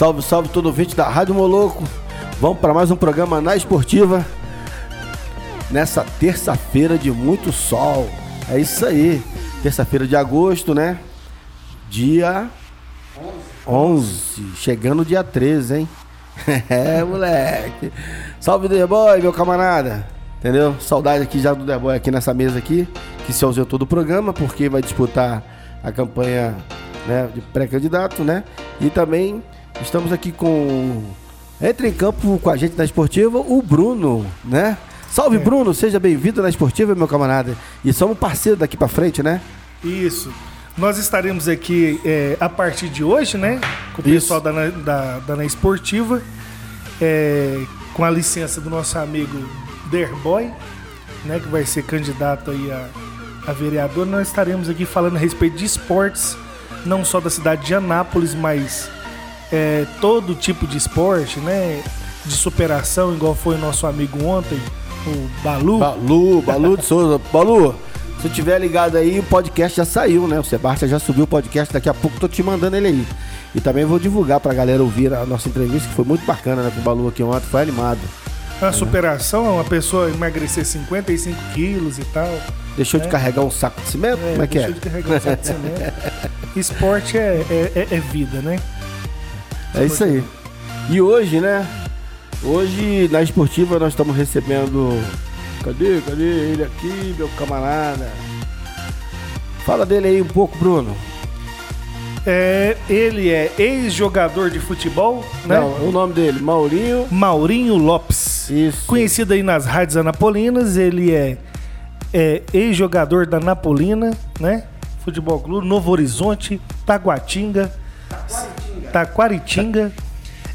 Salve, salve todo ouvinte da Rádio Moloco. Vamos para mais um programa na Esportiva. Nessa terça-feira de muito sol. É isso aí. Terça-feira de agosto, né? Dia 11. Chegando dia 13, hein? é, moleque. Salve, The Boy, meu camarada. Entendeu? Saudade aqui já do The Boy aqui nessa mesa aqui, que se ausentou do programa, porque vai disputar a campanha né, de pré-candidato, né? E também Estamos aqui com. Entra em campo com a gente na esportiva, o Bruno, né? Salve, é. Bruno, seja bem-vindo na esportiva, meu camarada. E somos parceiros daqui para frente, né? Isso. Nós estaremos aqui é, a partir de hoje, né? Com o pessoal da, da, da Na Esportiva, é, com a licença do nosso amigo Derboy, né? Que vai ser candidato aí a, a vereador. Nós estaremos aqui falando a respeito de esportes, não só da cidade de Anápolis, mas é, todo tipo de esporte, né? De superação, igual foi o nosso amigo ontem, o Balu. Balu, Balu de Souza. Balu, se tiver ligado aí, o podcast já saiu, né? O Sebastião já subiu o podcast, daqui a pouco tô te mandando ele aí. E também vou divulgar pra galera ouvir a nossa entrevista, que foi muito bacana, né? Com o Balu aqui ontem, foi animado. A é. superação é uma pessoa emagrecer 55 quilos e tal. Deixou né? de carregar um saco de cimento? É, Como é que é? Deixou de carregar um saco de cimento. Esporte é, é, é vida, né? É isso aí. E hoje, né? Hoje na esportiva nós estamos recebendo. Cadê? Cadê ele aqui, meu camarada? Fala dele aí um pouco, Bruno. É, ele é ex-jogador de futebol, né? Não, o nome dele, Maurinho. Maurinho Lopes. Isso. Conhecido aí nas rádios anapolinas, ele é, é ex-jogador da Napolina, né? Futebol Clube, Novo Horizonte, Taguatinga, Taquaritinga.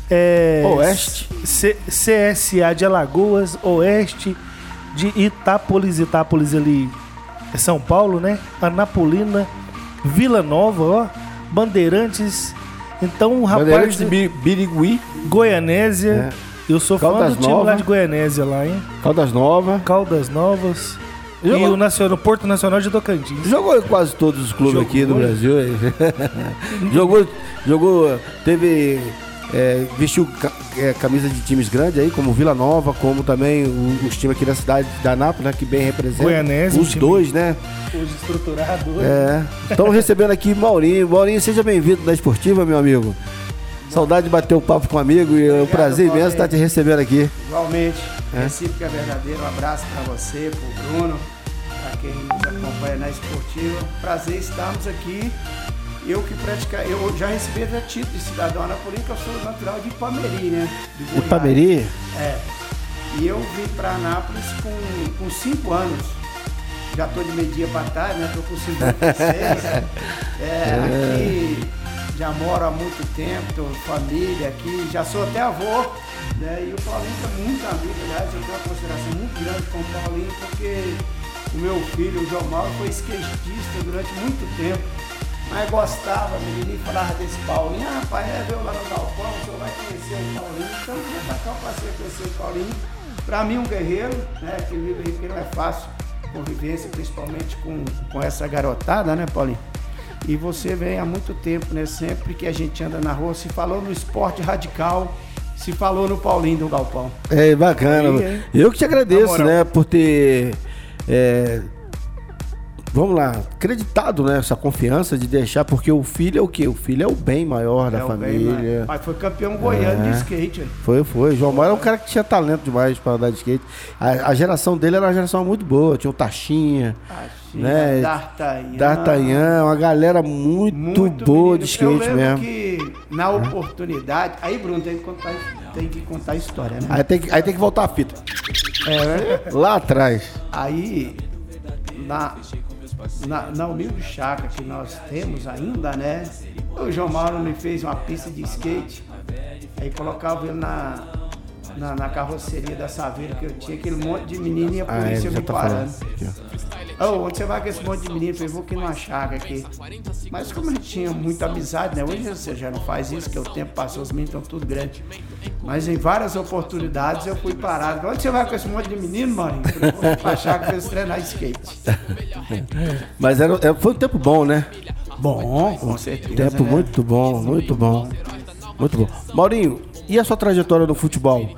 É, Oeste. C CSA de Alagoas, Oeste de Itápolis, Itápolis ali é São Paulo, né? Anapolina, Vila Nova, ó, Bandeirantes. Então, o rapaz. Bandeirantes de Birigui. Goianésia. É. Eu sou Caldas fã do time Nova. lá de Goianésia lá, hein? Caldas Novas. Caldas Novas. Jogou. E o Nacional, Porto Nacional de Tocantins. Jogou em quase todos os clubes jogou. aqui do Brasil. jogou, jogou, teve. É, vestiu é, camisa de times grandes aí, como Vila Nova, como também os times aqui da cidade da Nápoles, né, que bem representam. Goianese, os dois, né? Os estruturados. É. Estamos recebendo aqui Maurinho. Maurinho, seja bem-vindo na Esportiva, meu amigo. Saudade de bater o um papo com um amigo e é um prazer imenso estar te recebendo aqui. Igualmente. É. Recíproca é verdadeiro. Um abraço para você, para o Bruno, quem nos acompanha na Esportiva. Prazer estarmos aqui. Eu que pratica, eu já recebi até título de cidadão anapolino, eu sou natural de Ipameri, né? De Ipameri? É. E eu vim para Anápolis com, com cinco anos. Já estou de meio dia para né? Estou com 56. é, aqui já moro há muito tempo, tenho família aqui, já sou até avô. Né? E o Paulinho é muito amigo, aliás, eu tenho uma consideração muito grande com o Paulinho, porque o meu filho, o João Mauro, foi skatista durante muito tempo. Mas gostava, menino, e falava desse Paulinho. Ah, pai, é, veio lá no Galpão, o senhor vai conhecer o Paulinho. Então, eu pra cá, eu passei a conhecer o Paulinho. Para mim, um guerreiro, né, que vive aí, porque não é fácil convivência, principalmente com, com essa garotada, né, Paulinho? E você vem há muito tempo, né? Sempre que a gente anda na rua, se falou no esporte radical, se falou no Paulinho do Galpão. É bacana. Aí, eu que te agradeço, né, por ter é, vamos lá, acreditado nessa confiança de deixar, porque o filho é o quê? O filho é o bem maior da é família. Mas foi campeão goiano é. de skate. Foi, foi. João Mário é um cara que tinha talento demais para andar de skate. A, a, geração dele era uma geração muito boa. Tinha o Tachinha. Tachinha, né? D'Artagnan. D'Artagnan, uma galera muito, muito boa de skate Eu mesmo. que na oportunidade. Aí, Bruno, tem que contar, tem que contar a história, né? Aí tem que, aí tem que voltar a fita. É, Lá atrás. Aí, na, na, na humilde chácara que nós temos ainda, né? O João Mauro me fez uma pista de skate, aí colocava ele na, na, na carroceria da Saveira que eu tinha, aquele monte de menino e a ah, polícia ah, me tá parando. Oh, onde você vai com esse monte de menino? Eu falei, vou aqui numa chácara aqui. Mas como a gente tinha muita amizade, né? Hoje você já não faz isso, que o tempo passou, os meninos estão tudo grandes. Mas em várias oportunidades eu fui parado. Onde você vai com esse monte de menino, mano? Eu vou pra chácara pra eles treinar skate. Mas era, foi um tempo bom, né? Bom, com certeza. Tempo né? muito bom, muito bom. Muito bom. Maurinho, e a sua trajetória no futebol?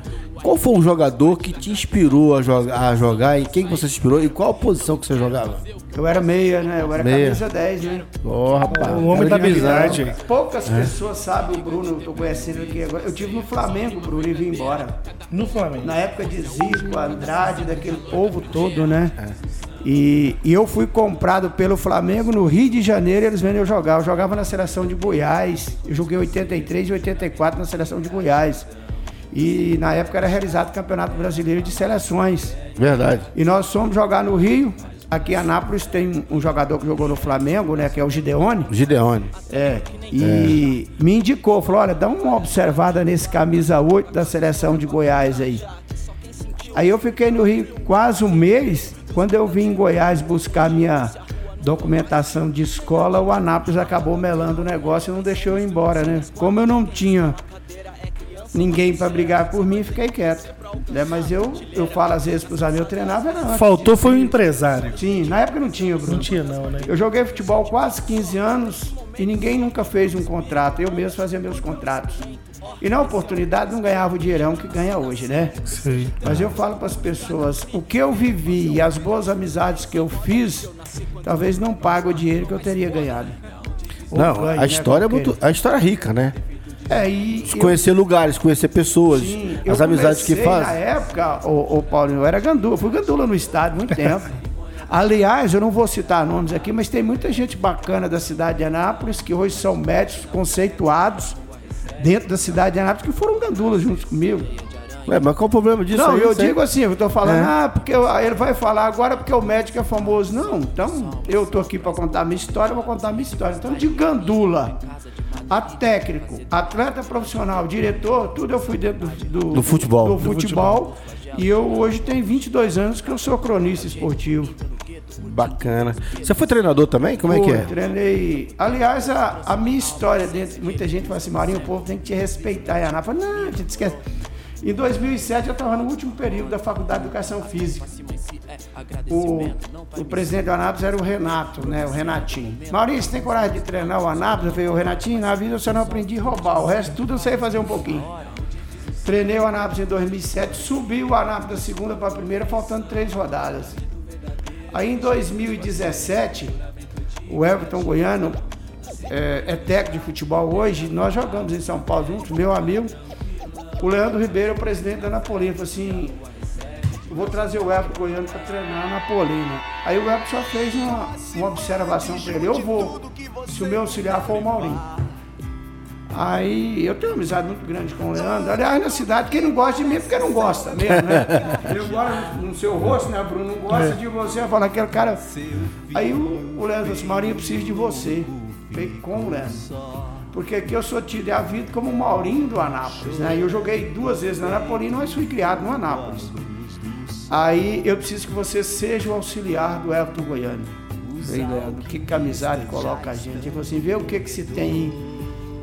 Qual foi o jogador que te inspirou a, jogar, a jogar e quem você se inspirou e qual a posição que você jogava? Eu era meia, né? Eu era meia. camisa 10, né? Oh, rapaz. O homem da amizade. Poucas é. pessoas sabem o Bruno, eu tô conhecendo aqui agora. Eu tive no Flamengo, Bruno, e vim embora. No Flamengo? Na época de Zico, Andrade, daquele povo todo, né? É. E, e, eu fui comprado pelo Flamengo no Rio de Janeiro eles vendo eu jogar. Eu jogava na seleção de Goiás. Eu joguei 83 e 84 na seleção de Goiás. E na época era realizado o Campeonato Brasileiro de Seleções. Verdade. E nós fomos jogar no Rio. Aqui em Anápolis tem um jogador que jogou no Flamengo, né? Que é o Gideone. Gideone. É. E é. me indicou, falou: olha, dá uma observada nesse camisa 8 da seleção de Goiás aí. Aí eu fiquei no Rio quase um mês quando eu vim em Goiás buscar minha documentação de escola, o Anápolis acabou melando o negócio e não deixou eu ir embora, né? Como eu não tinha ninguém para brigar por mim, fiquei quieto. Né? Mas eu, eu falo às vezes pros amigos, eu treinava não. Faltou foi um empresário. Sim, na época não tinha, Bruno. Não tinha não, né? Eu joguei futebol quase 15 anos e ninguém nunca fez um contrato. Eu mesmo fazia meus contratos. E na oportunidade não ganhava o dinheirão que ganha hoje, né? Sim. Mas eu falo para as pessoas, o que eu vivi e as boas amizades que eu fiz, talvez não pague o dinheiro que eu teria ganhado. não, ganho, a né, história é muito, a história é rica, né? É, e conhecer eu, lugares, conhecer pessoas, sim, as amizades que faz. Na época, o, o Paulinho, eu era gandula, fui gandula no estado muito tempo. Aliás, eu não vou citar nomes aqui, mas tem muita gente bacana da cidade de Anápolis que hoje são médicos conceituados dentro da cidade de Anápolis que foram gandulas juntos comigo. Ué, mas qual o problema disso? Não, aí, eu digo assim, eu tô falando, é. ah, porque eu, ele vai falar agora porque o médico é famoso. Não, então eu tô aqui para contar a minha história, eu vou contar a minha história. Então, de gandula a técnico, atleta profissional, diretor, tudo eu fui dentro do, do, do futebol. Do futebol. E eu hoje tenho 22 anos que eu sou cronista esportivo. Bacana. Você foi treinador também? Como é que é? Treinei. Aliás, a, a minha história dentro. Muita gente fala assim, Marinho, o povo tem que te respeitar. E a Ana fala, não, a gente esquece. Em 2007 eu estava no último período da Faculdade de Educação Física. O, o presidente do Anápolis era o Renato, né? O Renatinho. Maurício, tem coragem de treinar o Anápolis? Eu falei, o Renatinho, na vida eu só não aprendi a roubar. O resto tudo eu sei fazer um pouquinho. Treinei o Anápolis em 2007, subi o Anápolis da segunda para a primeira, faltando três rodadas. Aí em 2017, o Everton Goiano é, é técnico de futebol hoje, nós jogamos em São Paulo juntos, meu amigo. O Leandro Ribeiro, o presidente da Napolina, falou assim: vou trazer o Everton Goiano para treinar a Napolina. Aí o Everton só fez uma, uma observação para ele: eu vou, se o meu auxiliar for o Maurinho. Aí eu tenho uma amizade muito grande com o Leandro. Aliás, na cidade, quem não gosta de mim é porque não gosta mesmo, né? Ele gosta no seu rosto, né, Bruno? Não gosta de você, fala aquele cara. Aí o, o Leandro falou assim: Maurinho, eu preciso de você. Falei, como, Leandro? Porque aqui eu sou tido e havido como Maurinho do Anápolis, né? Eu joguei duas vezes na Napolina, mas fui criado no Anápolis. Aí eu preciso que você seja o auxiliar do Everton Goiano. Falei, Leandro, que camisada coloca a gente. Ele falou assim, vê o que que se tem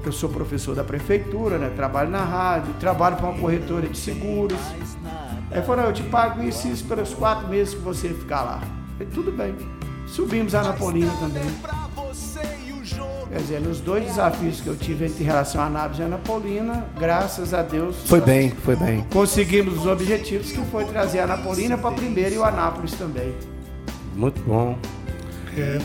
eu sou professor da prefeitura, né? Trabalho na rádio, trabalho para uma corretora de seguros. Aí falou, eu te pago isso, isso pelos quatro meses que você ficar lá. Falei, tudo bem. Subimos a Napolina também. Quer dizer, nos dois desafios que eu tive entre relação a Anápolis e Anapolina, graças a Deus. Foi bem, foi bem. Conseguimos os objetivos, que foi trazer a Anapolina para primeiro e o Anápolis também. Muito bom. É.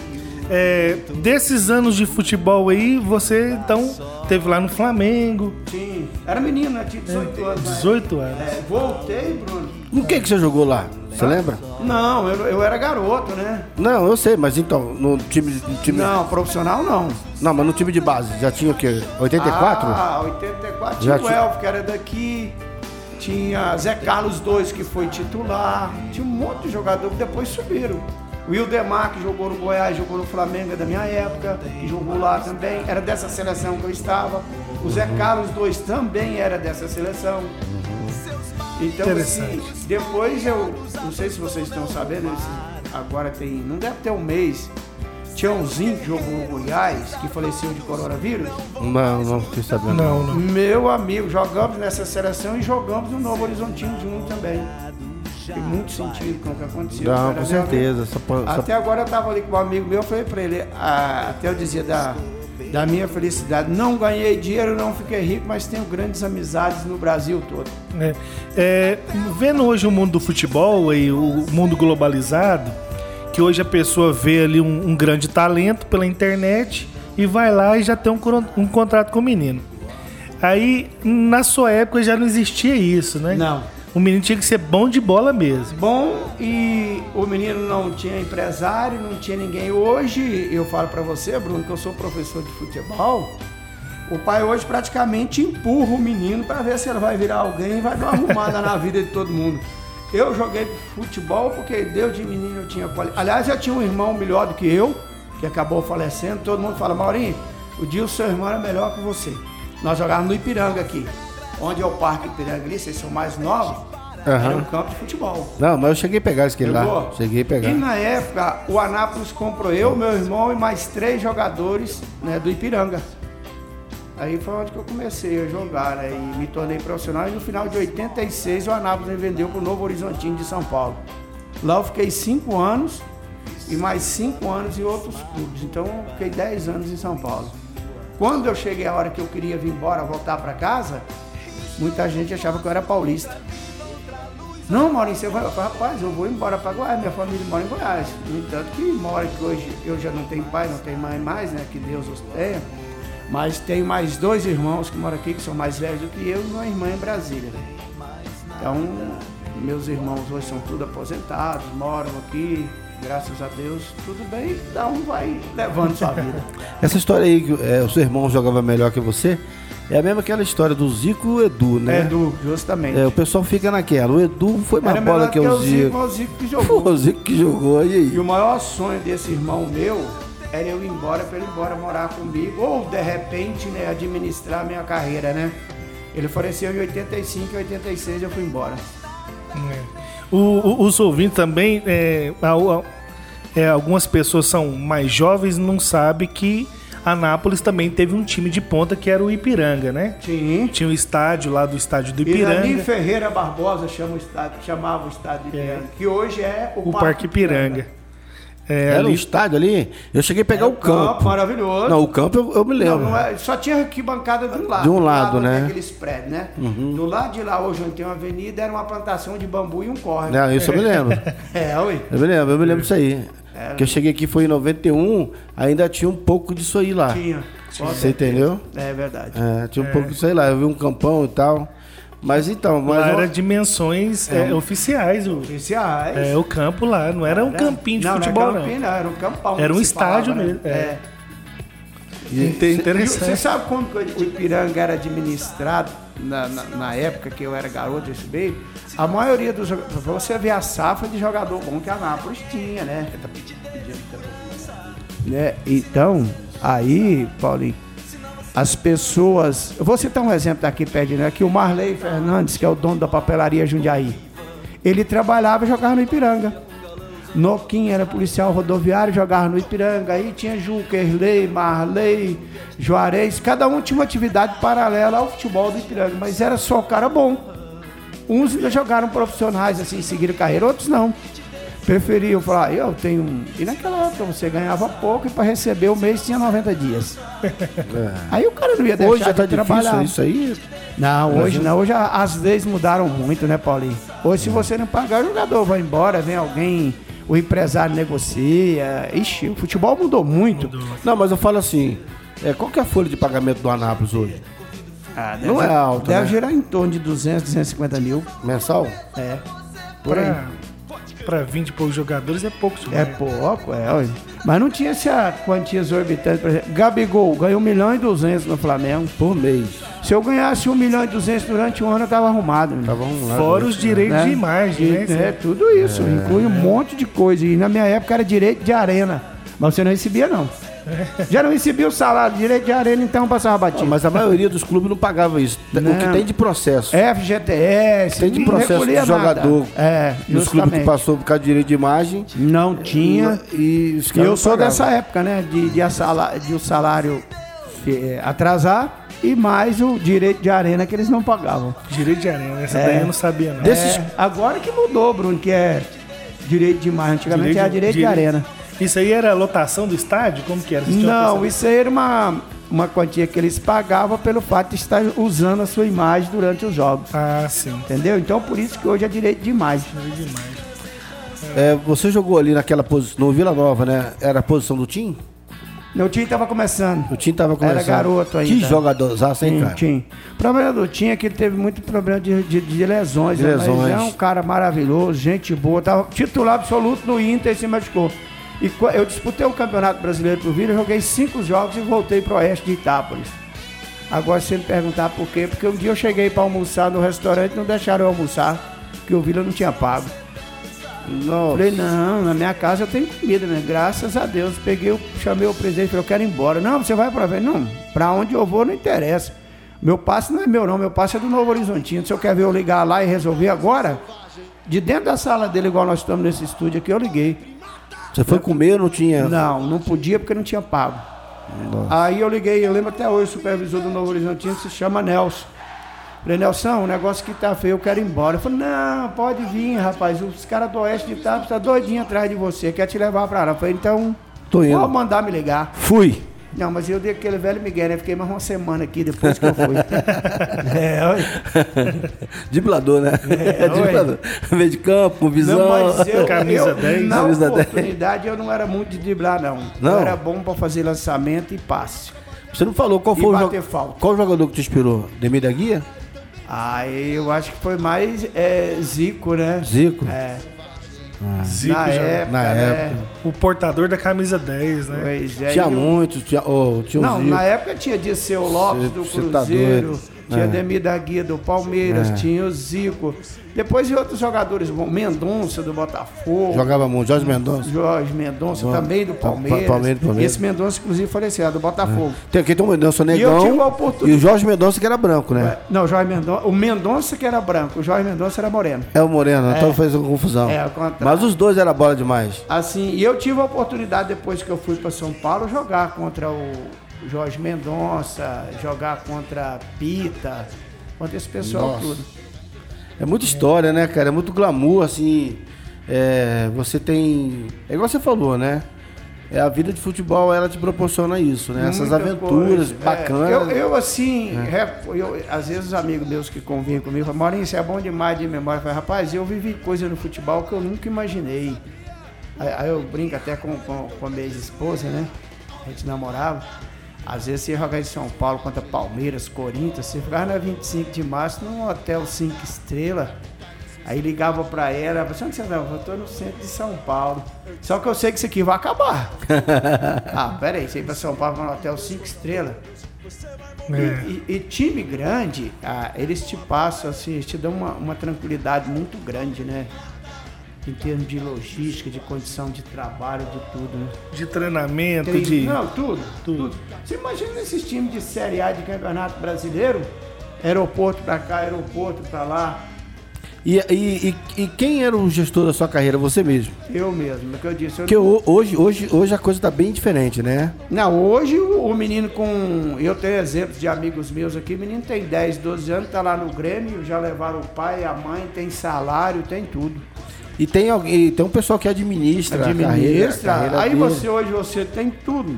É, desses anos de futebol aí, você então teve lá no Flamengo. Sim, era menino, né? Tinha 18 anos. né? 18 anos. É, voltei, Bruno. O que, que você jogou lá? Você lembra? Não, eu, eu era garoto, né? Não, eu sei, mas então, no time. No time não. Não, profissional não. mas no time de base, já tinha o quê? 84? Ah, 84. Já Tinha o Elf, que era daqui. Tinha Zé Carlos II, que foi titular. Tinha um monte de jogador que depois subiram. O Wildemar, que jogou no Goiás, jogou no Flamengo, é da minha época, que jogou lá também. Era dessa seleção que eu estava. O Zé Carlos II também era dessa seleção. Então, assim, Interessante. depois eu, não sei se vocês estão sabendo, agora tem, não deve ter um mês, Tiãozinho que jogou no Goiás, que faleceu de coronavírus. Não, não fiquei sabendo. Não, não. Meu amigo, jogamos nessa seleção e jogamos no Novo Horizontino junto também. Tem muito sentido com o que aconteceu. Não, com certeza. Só, só- Até agora eu tava ali com um amigo meu, eu falei pra ele, ah, até eu dizia da, da minha felicidade, não ganhei dinheiro, não fiquei rico, mas tenho grandes amizades no Brasil todo. É, é, vendo hoje o mundo do futebol e o mundo globalizado, que hoje a pessoa vê ali um, um grande talento pela internet e vai lá e já tem um, um contrato com o menino. Aí, na sua época, já não existia isso, né? Não. O menino tinha que ser bom de bola mesmo. Bom, e o menino não tinha empresário, não tinha ninguém. Hoje, eu falo pra você, Bruno, que eu sou professor de futebol. O pai hoje praticamente empurra o menino pra ver se ele vai virar alguém vai dar uma arrumada na vida de todo mundo. Eu joguei futebol porque Deus de menino eu tinha qualidade. Aliás, eu tinha um irmão melhor do que eu, que acabou falecendo. Todo mundo fala, Maurinho, o dia o seu irmão era melhor que você. Nós jogávamos no Ipiranga aqui. Onde é o Parque ali, vocês são mais novos, era Aham. um campo de futebol. Não, mas eu cheguei a pegar aquele lá. Pegou? Cheguei a pegar. E na época, o Anápolis comprou eu, meu irmão e mais três jogadores né, do Ipiranga. Aí foi onde que eu comecei a jogar né, e me tornei profissional. E no final de 86, o Anápolis me vendeu para o Novo Horizontino de São Paulo. Lá eu fiquei cinco anos e mais cinco anos em outros clubes. Então eu fiquei 10 anos em São Paulo. Quando eu cheguei a hora que eu queria vir embora, voltar para casa, muita gente achava que eu era paulista. Não, vai. Eu falei, rapaz, eu vou embora para Goiás, minha família mora em Goiás. No entanto, que mora que hoje eu já não tenho pai, não tenho mãe mais, né? Que Deus os tenha. Mas tenho mais dois irmãos que moram aqui, que são mais velhos do que eu, e uma irmã em Brasília. né? Então, meus irmãos hoje são tudo aposentados, moram aqui, graças a Deus, tudo bem, cada um vai levando sua vida. Essa história aí, que é, o seu irmão jogava melhor que você, é a mesma aquela história do Zico e o Edu, né? É, Edu, justamente. É, o pessoal fica naquela. O Edu foi mais Era bola melhor que o Zico. o Zico que jogou. o Zico que jogou, e aí? E o maior sonho desse irmão meu era eu ir embora para ele ir embora morar comigo, ou de repente, né, administrar a minha carreira, né? Ele faleceu em 85 e 86 eu fui embora. É. O, o- os ouvintes também, é, a- a- é, algumas pessoas são mais jovens e não sabem que Anápolis também teve um time de ponta que era o Ipiranga, né? Sim. Tinha o estádio lá do estádio do Irani Ipiranga, Ferreira Barbosa chama o estádio, chamava o estádio de Ipiranga, que hoje é o, o Parque Ipiranga. É, Era um ali, estádio ali? Eu cheguei a pegar o campo. maravilhoso. Não, o campo eu, eu me Não, lembro. não é- só tinha arquibancada de um lado. De um do lado, onde né? Aqueles prédios, né? Do lado de lá, hoje onde tem uma avenida, era uma plantação de bambu e um córrego. Não, isso eu me lembro. É, ui. Eu me lembro, eu me lembro disso aí. Que eu cheguei aqui foi em 91, ainda tinha um pouco disso aí lá. Tinha. Você entendeu? É verdade. É, tinha um pouco disso aí lá. Eu vi um campão e tal. Mas então, mas. lá era dimensões é, oficiais. O, Oficiais. é, o campo lá, não era um campinho de não, futebol, não. Era, campinho, não, era um campão. Era um estádio falava, né? mesmo, é. É. E Você Interessante. sabe como que o Ipiranga era administrado na, na, na época que eu era garoto, eu estudei? A maioria dos jogadores. Você vê a safra de jogador bom que a Nápoles tinha, né? né? Então, aí, Paulinho, as pessoas. Eu vou citar um exemplo daqui perto, né? Que o Marley Fernandes, que é o dono da papelaria Jundiaí, ele trabalhava e jogava no Ipiranga. Noquim era policial rodoviário, jogava no Ipiranga. Aí tinha Juca, Marley, Juarez. Cada um tinha uma atividade paralela ao futebol do Ipiranga, mas era só cara bom. Uns ainda jogaram profissionais, assim, seguiram carreira, outros não. preferiam falar, eu tenho. um- E naquela época você ganhava pouco e para receber o mês tinha 90 dias. Aí o cara não ia deixar Hoje já tá de trabalhar. isso aí. Não, hoje não. Hoje as leis mudaram muito, né, Paulinho? Hoje, se você não pagar, o jogador vai embora, vem alguém, o empresário negocia. Ixi, o futebol mudou muito. Não, mas eu falo assim, é, qual que é a folha de pagamento do Anápolis hoje? Ah, deve- Não é alto, Deve né? girar em torno de 200, 250 mil. Mensal? É. Por aí. Pra 20 e poucos jogadores é pouco É demais. pouco, é. Mas não tinha essa quantia exorbitante. Por exemplo, Gabigol ganhou 1 milhão e 200 no Flamengo. Por mês. Se eu ganhasse 1 milhão e 200 durante um ano, eu tava arrumado. Tá bom? lá, Fora os direitos né? de imagem, né? É, tudo isso. Inclui um monte de coisa. E na minha época era direito de arena. Mas você não recebia, não. Já não recebia o salário, direito de arena, então passava batido. Mas a maioria dos clubes não pagava isso. O que Não. tem de processo FGTS, Tem de não processo de jogador nada. É, nos clubes que passou por causa de direito de imagem. Não tinha. E os E eu não sou dessa época, né? De, de, a sala- de o salário eh, atrasar e mais o direito de arena que eles não pagavam. Direito de arena, essa É. daí eu não sabia, não. Desses- É, agora que mudou, Bruno, que é direito de imagem. Antigamente era direito de arena. Isso aí era a lotação do estádio? Como que era? Não, isso aí era uma, uma quantia que eles pagavam pelo fato de estar usando a sua imagem durante os jogos. Ah, sim. Entendeu? Então por isso que hoje é direito de imagem. Direito de imagem. É, você jogou ali naquela posição, no Vila Nova, né? Era a posição do Tim? Meu time estava começando. O Tim tava começando. Era garoto ainda. Que jogadorzaço, hein, cara? tinha. O problema do Tim é que ele teve muito problema de, de- de lesões. De né? lesões. Mas é um cara maravilhoso, gente boa. Tava titular absoluto no Inter e se machucou. E eu disputei o Campeonato Brasileiro pro Vila, joguei cinco jogos e voltei pro Oeste de Itápolis. Agora, se você me perguntar por quê, porque um dia eu cheguei para almoçar no restaurante e não deixaram eu almoçar, porque o Vila não tinha pago. Nossa. Falei, não, na minha casa eu tenho comida, né? Graças a Deus. Peguei, o- chamei o presidente e falei, eu quero ir embora. Não, você vai pra ver. Não, pra onde eu vou não interessa. Meu passe não é meu, não. Meu passe é do Novo Horizontino. Se eu quer ver eu ligar lá e resolver agora, de dentro da sala dele, igual nós estamos nesse estúdio aqui, eu liguei. Você foi comer ou não tinha? Não, não podia porque não tinha pago. Aí eu liguei, eu lembro até hoje, o supervisor do Novo Horizontino se chama Nelson. Falei, Nelson, o negócio que tá feio, eu quero ir embora. Ele falou, não, pode vir, rapaz. Os caras do Oeste de Itapos tá doidinho atrás de você, quer te levar pra lá. Eu falei, então, Tô indo. vou mandar me ligar. Fui. Não, mas eu dei aquele velho Miguel, né? Fiquei mais uma semana aqui depois que eu fui. é, olha. Driblador, né? É, Driblador. Meio de campo, com visão. Não, mas eu, Camisa eu, 10. na Camisa 10. oportunidade eu não era muito de driblar, não. Não? Eu era bom pra fazer lançamento e passe. Você não falou qual E foi o falta. Qual jogador que te inspirou? Demir da Guia? Aí eu acho que foi mais é, Zico, né? Zico? É. Zico na já- época, na né? O portador da camisa 10, né? Pois é, tinha e o- muitos, tinha, oh, tinha Não, Zico. na época tinha Disseu Lopes Cê- do tá Cruzeiro, doido. tinha É. Demir da Guia do Palmeiras, É. tinha o Zico. Depois e outros jogadores bons, Mendonça do Botafogo. Jogava muito. Jorge Mendonça. Jorge Mendonça Bom. também do Pa- Palmeiras. Palmeiras, Palmeiras. Esse Mendonça, inclusive, faleceu, é do Botafogo. Tem aqui tem o Mendonça E eu Negão. tive a E, o Jorge Mendonça que era branco, né? Não, o Jorge Mendonça. O Mendonça que era branco, o Jorge Mendonça era moreno. É, o Moreno, então fez uma confusão. É, ao contrário. Mas os dois era bola demais. Assim, e eu tive a oportunidade, depois que eu fui para São Paulo, jogar contra o Jorge Mendonça, jogar contra Pita, contra esse pessoal Nossa. tudo. É muita história, né, cara? É muito glamour, assim. É, você tem. É igual você falou, né? É, a vida de futebol, ela te proporciona isso, né? Essas Muita aventuras coisa. É, bacanas. eu, eu, assim, rep- eu- às vezes os amigos meus que convivem comigo falam, Maurinho, você é bom demais de memória. Eu falo, rapaz, eu vivi coisa no futebol que eu nunca imaginei. Aí, aí eu brinco até com, com, com a minha ex-esposa, né? A gente namorava. Às vezes você ia jogar em São Paulo contra Palmeiras, Corinthians, você ficava na 25 de março num hotel 5 estrelas. Aí ligava pra ela, você onde você tá? Eu tô no centro de São Paulo. Só que eu sei que isso aqui vai acabar. ah, peraí, você ir pra São Paulo no hotel 5 estrelas. E, É. e- e time grande, ah, eles te passam, assim, eles te dão uma, uma tranquilidade muito grande, né? Em termos de logística, de condição de trabalho, de tudo, né? De treinamento, Treino- de. Não, tudo, tudo. Você imagina esses times de Série A de Campeonato Brasileiro? Aeroporto pra cá, aeroporto pra lá. E, e, e, e quem era o gestor da sua carreira? Você mesmo. Eu mesmo, é o que eu disse. Porque ho- hoje, hoje, hoje a coisa tá bem diferente, né? Não, hoje o, o menino com. Eu tenho exemplos de amigos meus aqui, o menino tem 10, 12 anos, tá lá no Grêmio, já levaram o pai, a mãe, tem salário, tem tudo. E tem alguém, tem um pessoal que administra, administra. a carreira, a carreira aí dele. você hoje você tem tudo.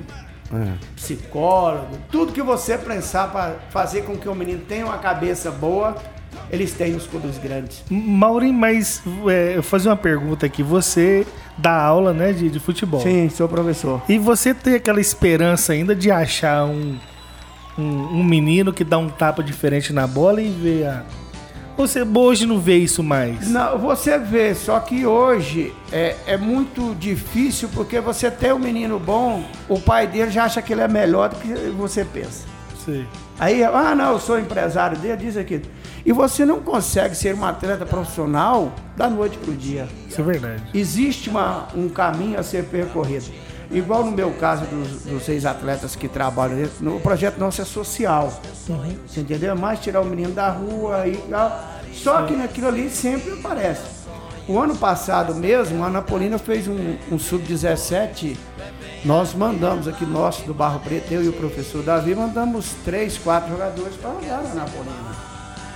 É. Psicólogo, tudo que você pensar para fazer com que o menino tenha uma cabeça boa, eles têm nos clubes grandes. Maurinho, mas é, eu vou fazer uma pergunta aqui. Você dá aula, né, de, de futebol. Sim, sou professor. E você tem aquela esperança ainda de achar um, um, um menino que dá um tapa diferente na bola e vê a. Você hoje não vê isso mais. Não, você vê, só que hoje é, é muito difícil porque você tem um menino bom, o pai dele já acha que ele é melhor do que você pensa. Sei. Aí, ah, não, eu sou empresário dele, diz aqui. E você não consegue ser um atleta profissional da noite pro dia. Isso é verdade. Existe uma, um caminho a ser percorrido. Igual no meu caso dos, dos seis atletas que trabalham, no projeto nosso é social. Você entendeu? Mais tirar o menino da rua e tal. Só que naquilo ali sempre aparece. O ano passado mesmo, a Anapolina fez um, um sub-17. Nós mandamos aqui, nosso do Barro Preto, eu e o professor Davi, mandamos três, quatro jogadores para jogar na Anapolina.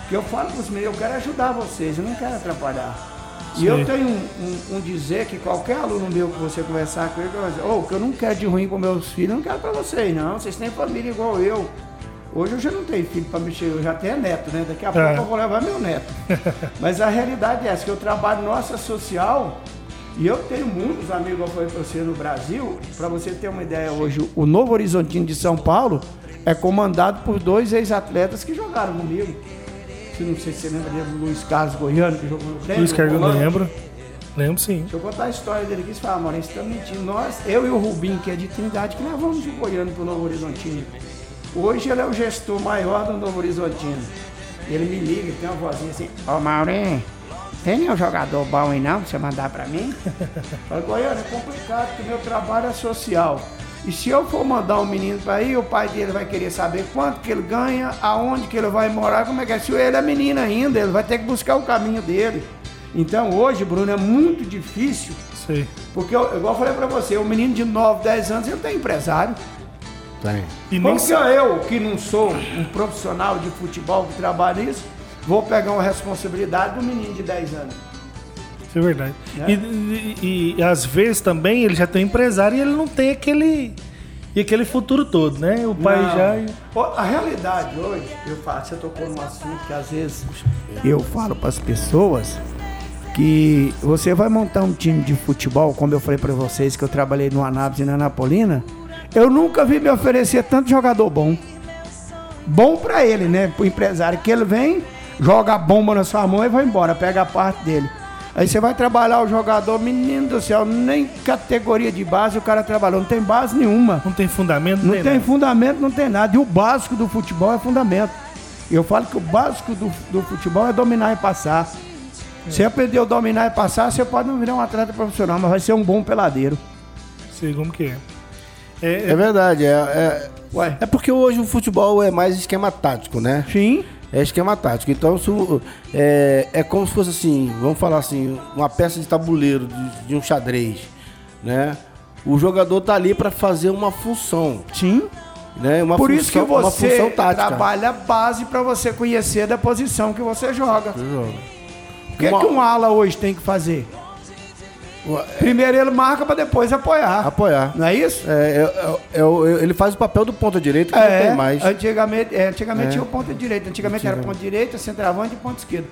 Que eu falo para os meus, eu quero ajudar vocês, eu não quero atrapalhar. E Sim. eu tenho um, um- um dizer que qualquer aluno meu que você conversar com ele, vai dizer, oh, que eu não quero de ruim para meus filhos, eu não quero para vocês, não. Vocês têm família igual eu. Hoje eu já não tenho filho para mexer, eu já tenho neto, né? Daqui a pouco eu vou levar meu neto. Mas a realidade é essa, que eu trabalho nossa social e eu tenho muitos amigos, você, no Brasil. Para você ter uma ideia, hoje o Novo Horizontino de São Paulo é comandado por dois ex-atletas que jogaram comigo. Se não sei se você lembra dele, o Luiz Carlos Goiano, que jogou no Grêmio. Luiz Carlos, eu lembro. Lembro sim. Deixa eu contar a história dele aqui. Você fala, Maurício, você tá mentindo. Nós, eu e o Rubinho, que é de Trindade, que levamos de Goiânia pro Novo Horizontino. Hoje ele é o gestor maior do Novo Horizontino. Ele me liga, tem uma vozinha assim, ô Maurinho, tem nenhum jogador bom aí não pra você mandar pra mim? Fala, Goiânia, é complicado, porque meu trabalho é social. E se eu for mandar um menino pra aí, o pai dele vai querer saber quanto que ele ganha, aonde que ele vai morar, como é que é. Se ele é menino ainda, ele vai ter que buscar o caminho dele. Então hoje, Bruno, é muito difícil Sei. porque, eu- igual eu falei pra você, o menino de 9, 10 anos, ele tem empresário. Tem. E nem Como que sa- eu, que não sou um profissional de futebol que trabalha nisso, vou pegar uma responsabilidade do menino de 10 anos? Isso é verdade. Né? E, e- e às vezes também ele já tem um empresário e ele não tem aquele. E aquele futuro todo, né? O pai Não. já. A realidade hoje, eu falo, você tocou num assunto que às vezes eu falo para as pessoas que você vai montar um time de futebol, como eu falei para vocês que eu trabalhei no Anápolis e na Anapolina, eu nunca vi me oferecer tanto jogador bom. Bom para ele, né? Pro empresário que ele vem, joga a bomba na sua mão e vai embora, pega a parte dele. Aí você vai trabalhar o jogador, menino do céu, nem categoria de base o cara trabalhou, não tem base nenhuma. Não tem fundamento, Não tem nada. fundamento, não tem nada. E o básico do futebol é fundamento. Eu falo que o básico do, do futebol é dominar e passar. Se aprender a dominar e passar, você pode não virar um atleta profissional, mas vai ser um bom peladeiro. Sei como que é. É, É verdade. É, é, Ué. é porque hoje o futebol é mais esquema tático, né? Sim. É esquema tático. Então, é, é como se fosse assim, vamos falar assim, uma peça de tabuleiro de, de um xadrez, né? O jogador tá ali para fazer uma função, Sim. né? Uma Por função, isso que você trabalha a base para você conhecer da posição que você joga. O que, é que um ala hoje tem que fazer? Primeiro ele marca para depois apoiar. Apoiar. Não é isso? É, é- é- é o- ele faz o papel do ponta direita que não tem mais. Antigamente, é, antigamente É. tinha o ponta direita. Antigamente era ponta direita, centroavante e ponta esquerda.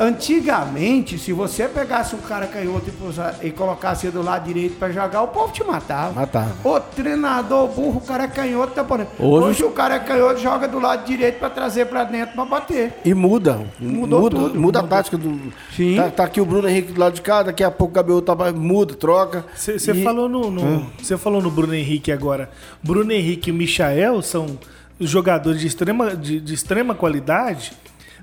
Antigamente, se você pegasse um cara canhoto e, pusa- e colocasse do lado direito pra jogar, o povo te matava. Matava. O treinador burro, o cara é canhoto, tá. Hoje- Hoje, o cara é canhoto joga do lado direito pra trazer pra dentro pra bater. E muda. Mudou muda, tudo. Muda a tática do. Sim. Tá, tá aqui o Bruno Henrique do lado de cá, daqui a pouco o Gabriel tá, muda, troca. Você E- falou no, no- você falou no Bruno Henrique agora. Bruno Henrique e o Michael são jogadores de extrema, de, de extrema qualidade,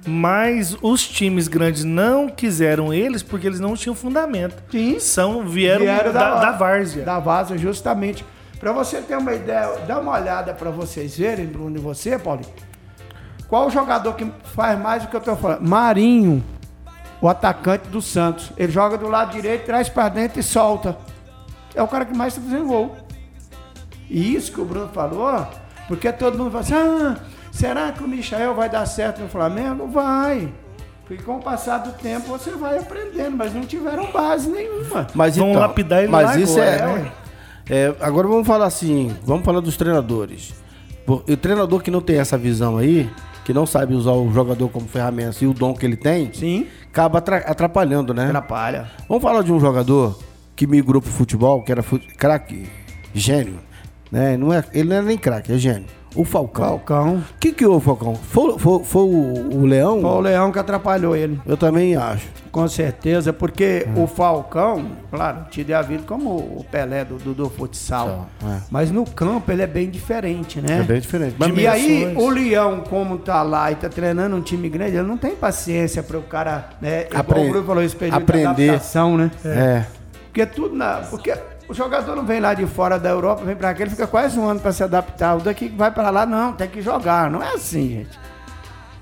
mas os times grandes não quiseram eles porque eles não tinham fundamento. Sim. São, vieram, da, da, Várzea. Da Várzea, justamente. Pra você ter uma ideia, dá uma olhada pra vocês verem, Bruno e você, Paulinho. Qual o jogador que faz mais do que eu tô falando? Marinho, o atacante do Santos. Ele joga do lado direito, traz pra dentro e solta. É o cara que mais tá fazendo gol. E isso que o Bruno falou, porque todo mundo fala assim, ah, será que o Michael vai dar certo no Flamengo? Vai. Porque com o passar do tempo você vai aprendendo, mas não tiveram base nenhuma. Mas Vão então, lapidar ele mas isso agora, é, né? é, Agora vamos falar assim, vamos falar dos treinadores. O treinador que não tem essa visão aí, que não sabe usar o jogador como ferramenta e o dom que ele tem, Sim. acaba atra- atrapalhando, né? Atrapalha. Vamos falar de um jogador que migrou pro futebol, que era craque, gênio, né? Não é, ele não é nem craque, é gênio. O Falcão. Falcão. O que que houve, Falcão? Foi, foi- foi o, o Leão? Foi o Leão que atrapalhou ele. Eu também acho. Com certeza, porque Hum. o Falcão, claro, te a vida como o Pelé do, do, do futsal. É. Mas no campo ele é bem diferente, né? É bem diferente. Mas, E aí, o Leão, como tá lá e tá treinando um time grande, ele não tem paciência para o cara, né? Apre- o Bruno falou, período aprender. de adaptação, né? é. Porque tudo na. Porque o jogador não vem lá de fora da Europa, vem pra cá, ele fica quase um ano para se adaptar. O daqui que vai para lá, não, tem que jogar. Não é assim, gente.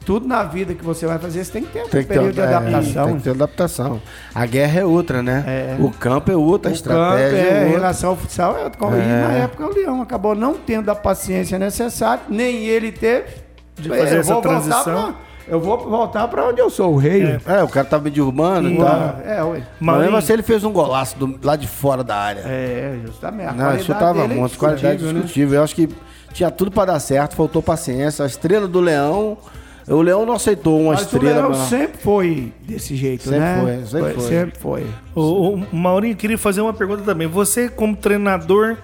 Tudo na vida que você vai fazer, você tem que ter um Tem que, ter, período de é, adaptação. tem que ter adaptação. A guerra é outra, né? É. O campo é outra, a O estratégia campo, é, é em outra. relação ao futsal, é. E É. na época o Leão acabou não tendo a paciência necessária, nem ele teve. De É, fazer eu essa vou voltar transição. pra- eu vou voltar para onde eu sou, o rei. É, o cara tava me derrubando e tal. Ah, É, ué. Mas mesmo assim ele fez um golaço do- lá de fora da área. É, justamente. A Não, isso tava é muito, qualidade indiscutível, né? discutível. Eu acho que tinha tudo pra dar certo, faltou paciência. A estrela do Leão, o Leão não aceitou uma Mas o estrela. Leão mas- sempre foi desse jeito, Sempre né? foi, sempre foi. Sempre foi. O, o Maurinho queria fazer uma pergunta também. Você, como treinador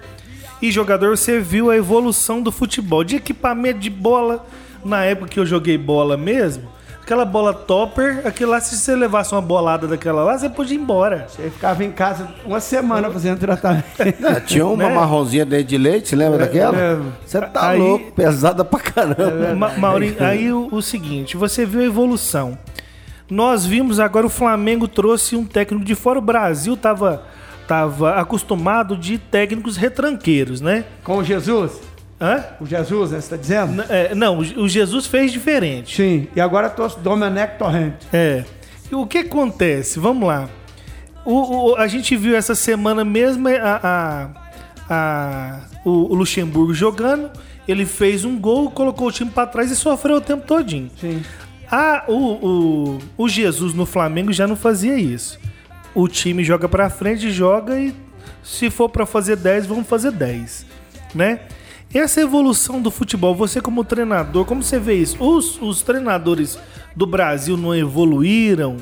e jogador, você viu a evolução do futebol, de equipamento de bola, na época que eu joguei bola mesmo, aquela bola topper, aquilo lá, se você levasse uma bolada daquela lá, você podia ir embora. Você ficava em casa uma semana fazendo tratamento. Ah, tinha uma Né? marronzinha dentro de leite, você lembra daquela? lembro. Você tá Aí- louco, pesada pra caramba. Ma Maurinho, aí o, o seguinte, você viu a evolução. Nós vimos agora o Flamengo trouxe um técnico de fora. O Brasil tava, tava acostumado de técnicos retranqueiros, né? Com o Jesus? Hã? O Jesus, né? Você tá dizendo? N- é, não, o Jesus fez diferente. Sim. E agora trouxe Domenech Torrente. É. E o que acontece? Vamos lá. O, o- a gente viu essa semana mesmo a, a- a- o, o Luxemburgo jogando. Ele fez um gol, colocou o time pra trás e sofreu o tempo todinho. Sim. Ah, o, o, o Jesus no Flamengo já não fazia isso. O time joga pra frente, joga e se for pra fazer 10, vamos fazer 10, né? Essa evolução do futebol, você como treinador, como você vê isso? Os, os treinadores do Brasil não evoluíram?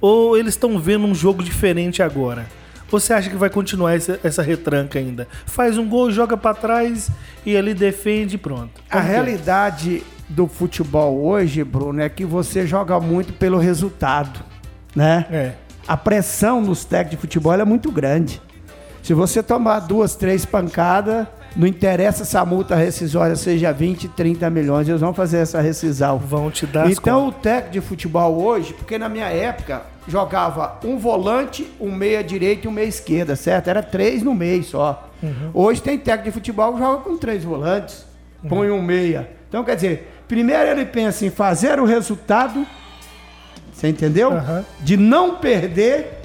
Ou eles estão vendo um jogo diferente agora? Você acha que vai continuar essa, essa retranca ainda? Faz um gol, joga pra trás e ali defende e pronto. A Como que é? realidade do futebol hoje, Bruno, é que você joga muito pelo resultado, né? É. A pressão nos técnicos de futebol é muito grande. Se você tomar duas, três pancadas, não interessa se a multa rescisória seja 20, 30 milhões, eles vão fazer essa rescisão. Vão te dar Então o técnico de futebol hoje, porque na minha época jogava um volante, um meia direita e um meia esquerda, certo? Era três no meio só. Uhum. Hoje tem técnico de futebol que joga com três volantes, põe um meia. Então quer dizer, primeiro ele pensa em fazer o resultado, você entendeu? Aham. De não perder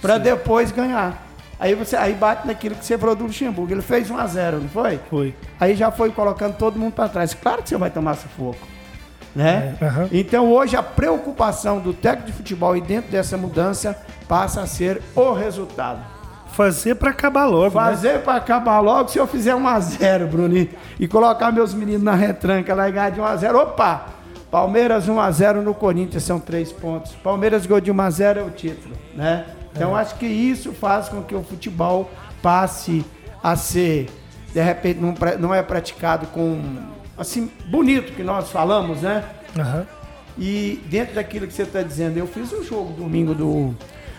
para depois ganhar. Aí você aí bate naquilo que você falou do Luxemburgo. Ele fez 1 a 0 não foi? Foi. Aí já foi colocando todo mundo para trás. Claro que você vai tomar sufoco. Né? É, aham. Então hoje a preocupação do técnico de futebol e dentro dessa mudança passa a ser o resultado. Fazer pra acabar logo, né? Fazer para acabar logo, se eu fizer 1 a 0 Bruninho, e colocar meus meninos na retranca lá e ganhar de 1 a 0 opa! Palmeiras 1 a 0 no Corinthians são três pontos. Palmeiras gol de 1 a 0 é o título, né? Então acho que isso faz com que o futebol passe a ser, de repente, não, não é praticado com assim bonito que nós falamos, né? Aham. E dentro daquilo que você está dizendo, eu fiz um jogo domingo do,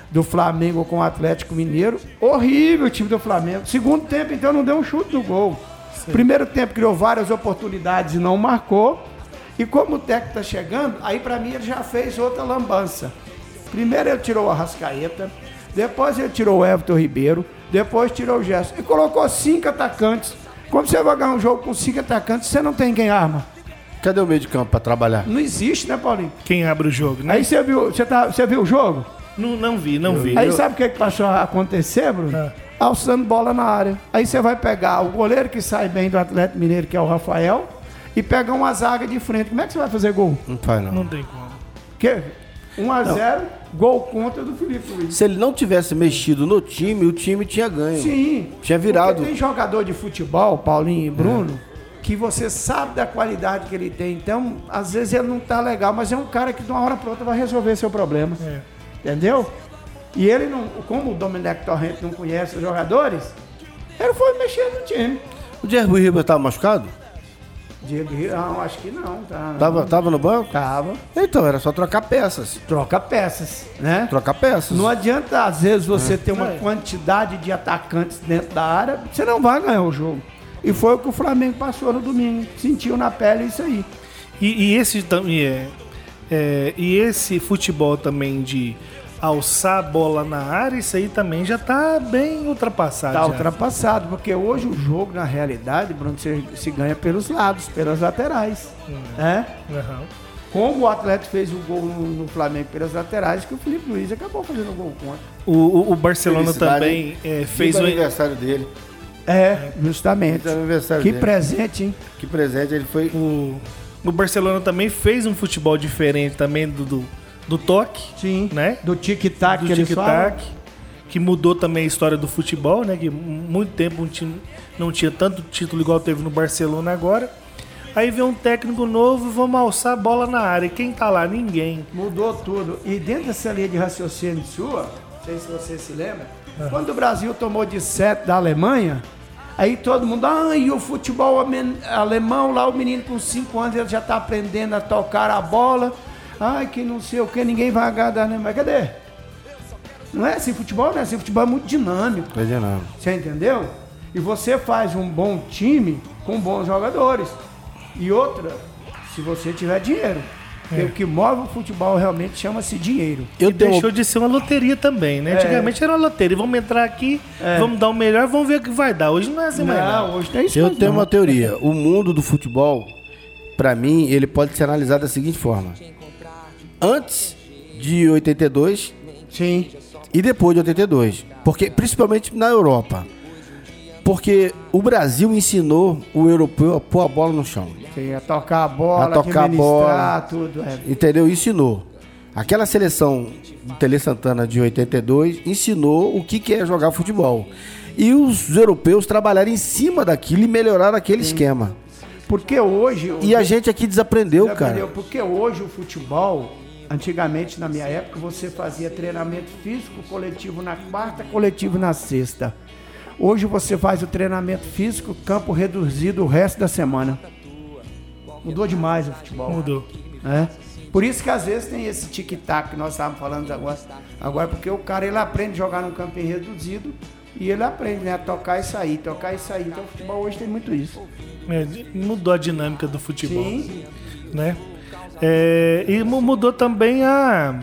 do Flamengo com o Atlético Mineiro. Horrível o time do Flamengo. Segundo tempo, então, não deu um chute no gol. Primeiro tempo criou várias oportunidades e não marcou. E como o técnico está chegando, aí para mim ele já fez outra lambança. Primeiro ele tirou o Arrascaeta, depois ele tirou o Everton Ribeiro, depois tirou o Gerson. E colocou cinco atacantes. Como você vai ganhar um jogo com cinco atacantes, você não tem quem arma? Cadê o meio de campo pra trabalhar? Não existe, né, Paulinho? Quem abre o jogo, né? Aí você viu, você, tá, você viu o jogo? Não, não vi, não vi. Aí Eu- sabe o que, que passou a acontecer, Bruno? Ah. Alçando bola na área. Aí você vai pegar o goleiro que sai bem do Atlético Mineiro, que é o Rafael, e pegar uma zaga de frente. Como é que você vai fazer gol? Não faz, não. Não tem como. Que- 1 a 0 gol contra do Felipe Luiz. Se ele não tivesse mexido no time, o time tinha ganho. Sim. Tinha virado. Tem jogador de futebol, Paulinho e Bruno, que você sabe da qualidade que ele tem. Então, às vezes ele não tá legal, mas é um cara que de uma hora para outra vai resolver seu problema. É. Entendeu? E ele não, como o Domenech Torrente não conhece os jogadores, ele foi mexer no time. O Diego Ribeiro estava machucado? Diego Rio, não, acho que não, tá. Tava, tava no banco? Tava. Então, era só trocar peças. Troca peças, né? Trocar peças. Não adianta, às vezes, você ter uma quantidade de atacantes dentro da área, você não vai ganhar o jogo. E foi o que o Flamengo passou no domingo. Sentiu na pele isso aí. E, e esse também é, é, e esse futebol também de alçar a bola na área, isso aí também já tá bem ultrapassado. Tá já. ultrapassado, porque hoje o jogo, na realidade, Bruno, se, se ganha pelos lados, pelas laterais. Né? Aham. Como o Atlético fez o gol no, no Flamengo pelas laterais, que o Felipe Luiz acabou fazendo o gol contra. O, o, o Barcelona Felicidade, também é, fez o um, aniversário dele. É, justamente. Fez o aniversário Que dele. presente, hein? Que presente ele foi. o, o Barcelona também fez um futebol diferente também do, do, do toque, Sim. né? Do tic-tac que falam. tic-tac, que mudou também a história do futebol, né? Que muito tempo um time não tinha tanto título igual teve no Barcelona agora. Aí vem um técnico novo, vamos alçar a bola na área. Quem tá lá? Ninguém. Mudou tudo. E dentro dessa linha de raciocínio sua, não sei se você se lembra, quando o Brasil tomou de 7 da Alemanha, aí todo mundo, ah, e o futebol alemão lá, o menino com 5 anos, ele já tá aprendendo a tocar a bola. Ai, que não sei o que, ninguém vai ganhar da Alemanha. Cadê? Não é assim, futebol não é assim, futebol é muito dinâmico. De nada. Você entendeu? E você faz um bom time com bons jogadores. E outra, se você tiver dinheiro. Porque o que move o futebol realmente chama-se dinheiro. Eu e tenho. deixou de ser uma loteria também, né? É. Antigamente era uma loteria. Vamos entrar aqui, É. vamos dar o melhor, vamos ver o que vai dar. Hoje não é assim mais. não. Não, hoje tem isso Eu tenho não. uma teoria. O mundo do futebol, pra mim, ele pode ser analisado da seguinte forma: antes de 82 Sim. e depois de 82, porque principalmente na Europa, porque o Brasil ensinou o europeu a pôr a bola no chão, Sim, a tocar a bola, A tocar a administrar, tudo. É. entendeu? Ensinou. Aquela seleção do Tele Santana de 82 ensinou o que que é jogar futebol. E os europeus trabalharam em cima daquilo e melhoraram aquele esquema. Porque hoje. E a gente aqui desaprendeu, Você cara. Porque hoje o futebol, antigamente na minha época, você fazia treinamento físico coletivo na quarta, coletivo na sexta. Hoje você faz o treinamento físico, campo reduzido o resto da semana. Mudou demais o futebol. Mudou. É. Por isso que às vezes tem esse tic-tac que nós estávamos falando agora. Agora, porque o cara ele aprende a jogar num campo reduzido e ele aprende né, a tocar e sair, tocar e sair. Então o futebol hoje tem muito isso. É, mudou a dinâmica do futebol. Sim. né? É, e mu- mudou também a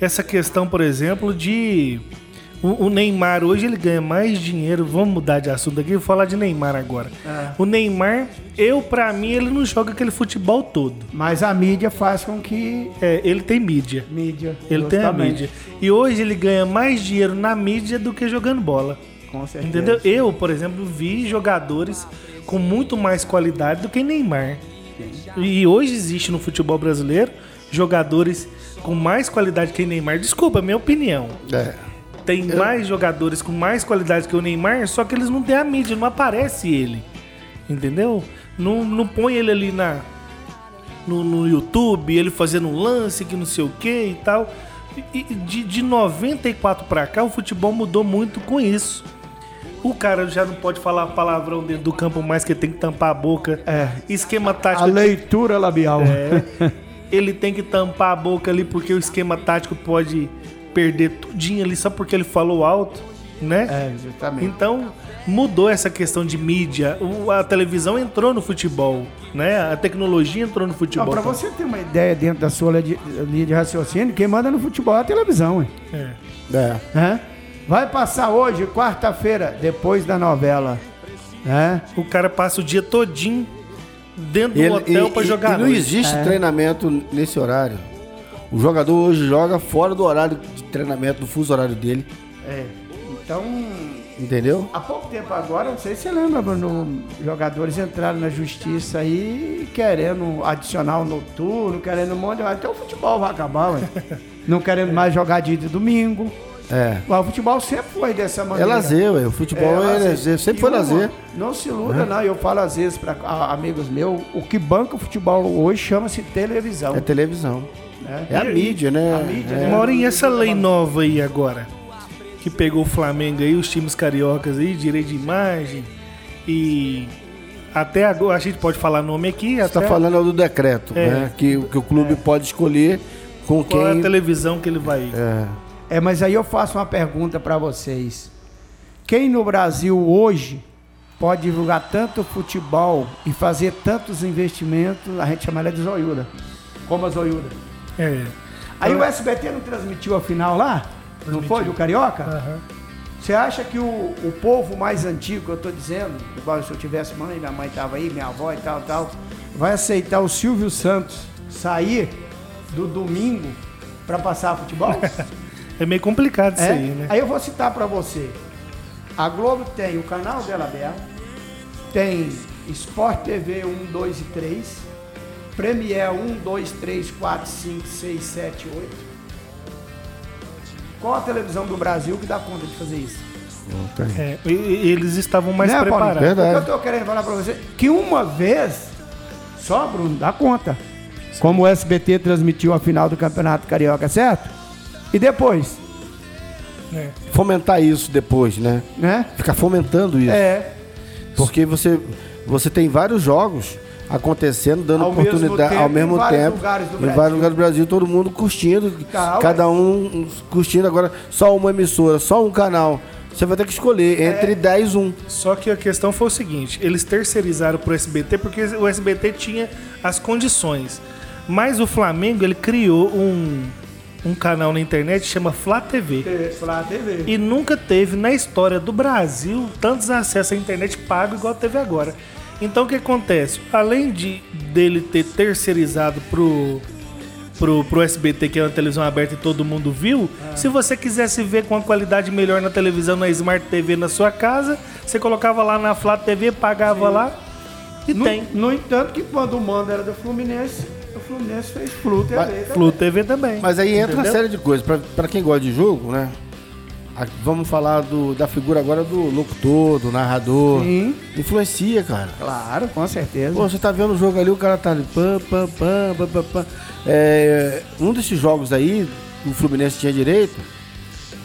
essa questão, por exemplo, de o, o Neymar hoje ele ganha mais dinheiro. Vamos mudar de assunto aqui, vou falar de Neymar agora. É. O Neymar, eu pra mim ele não joga aquele futebol todo. Mas a mídia faz com que. É, ele tem mídia. Mídia. Ele tem a mídia. E hoje ele ganha mais dinheiro na mídia do que jogando bola. Com certeza. Entendeu? Eu, por exemplo, vi jogadores com muito mais qualidade do que Neymar. E hoje existe no futebol brasileiro jogadores com mais qualidade que Neymar. Desculpa, minha opinião. É. Tem mais jogadores com mais qualidade que o Neymar, só que eles não têm a mídia, não aparece ele. Entendeu? Não, não põe ele ali na no, no YouTube, ele fazendo um lance que não sei o que e tal. E de, de 94 pra cá, o futebol mudou muito com isso. O cara já não pode falar palavrão dentro do campo mais que tem que tampar a boca. É. Esquema A tático. leitura labial. É. ele tem que tampar a boca ali porque o esquema tático pode perder tudinho ali só porque ele falou alto, né? É, justamente. Então mudou essa questão de mídia. O- a televisão entrou no futebol, né? A tecnologia entrou no futebol. Pra você ter uma ideia dentro da sua linha de, linha de raciocínio, quem manda no futebol é a televisão, hein? É. É. Hã? Vai passar hoje, quarta-feira, depois da novela. Né? O cara passa o dia todinho dentro do Ele- hotel e- pra e- jogar. e não noite. existe É. treinamento nesse horário. O jogador hoje joga fora do horário de treinamento, do fuso horário dele. É. Então, Entendeu? Há pouco tempo agora, não sei se você lembra, Bruno, jogadores entraram na justiça aí querendo adicionar o noturno, querendo um monte de... Até o futebol vai acabar, ué. Não querendo mais jogar dia de domingo. É. Mas o futebol sempre foi dessa É maneira. lazer, ué. O futebol é, lazer. Sempre E foi uma, lazer. Não se iluda, não. Eu falo às vezes para amigos meus, o que banca o futebol hoje chama-se televisão. É televisão. né? É a mídia, né? A mídia, É. né? Maurinho, essa lei nova aí agora, que pegou o Flamengo aí, os times cariocas aí, direito de imagem, e até agora, a gente pode falar nome aqui, Você até tá falando do decreto, É. né? Que, que o clube pode escolher com qual é a quem. televisão que ele vai... É. É, mas aí eu faço uma pergunta para vocês. Quem no Brasil hoje pode divulgar tanto futebol e fazer tantos investimentos, a gente chama ela de zoiuda, como a zoiuda. É. Aí o SBT não transmitiu a final lá? Não Transmitiu. foi? Do Carioca? Aham. Você acha que o, o povo mais antigo, eu tô dizendo, igual se eu tivesse mãe, minha mãe tava aí, minha avó e tal, tal, vai aceitar o Silvio Santos sair do domingo para passar futebol? É meio complicado isso É? aí, né? Aí eu vou citar para você. A Globo tem o canal dela aberto, tem Sport TV 1, 2 e 3, Premiere 1, 2, 3, 4, 5, 6, 7, 8. Qual a televisão do Brasil que dá conta de fazer isso? Não tem. É, eles estavam mais Né, preparados. Verdade. O que eu tô querendo falar para você que uma vez só, Bruno, dá conta. Como o SBT transmitiu a final do Campeonato Carioca, certo? E depois, né? Fomentar isso depois, né? né? Ficar fomentando isso. É. Porque você, você tem vários jogos acontecendo, dando Ao mesmo oportunidade tempo, ao mesmo em vários tempo. lugares do em Brasil. vários lugares do Brasil, todo mundo curtindo. Tá, cada um curtindo. Agora, só uma emissora, só um canal. Você vai ter que escolher É. entre 10 um. Só que a questão foi o seguinte: eles terceirizaram pro SBT porque o SBT tinha as condições. Mas o Flamengo ele criou um, um canal na internet chama Flá TV. Flá TV. E nunca teve na história do Brasil tantos acessos à internet pago igual teve agora. Então o que acontece? Além de dele ter terceirizado pro, pro, pro SBT, que é uma televisão aberta e todo mundo viu, se você quisesse ver com uma qualidade melhor na televisão, na Smart TV na sua casa, você colocava lá na Flá TV, pagava lá e No, tem. no entanto, que quando o mando era do Fluminense, o Fluminense fez Flu TV. Mas- também. Flu TV também. Mas aí entra uma série de coisas. Pra, pra quem gosta de jogo, né? Vamos falar do, da figura agora do locutor, do narrador. Sim, Influencia, cara. claro, com certeza. Pô, você tá vendo o jogo ali, o cara tá ali. Pam, pam, pam, pam, pam, pam. É, um desses jogos aí, o Fluminense tinha direito.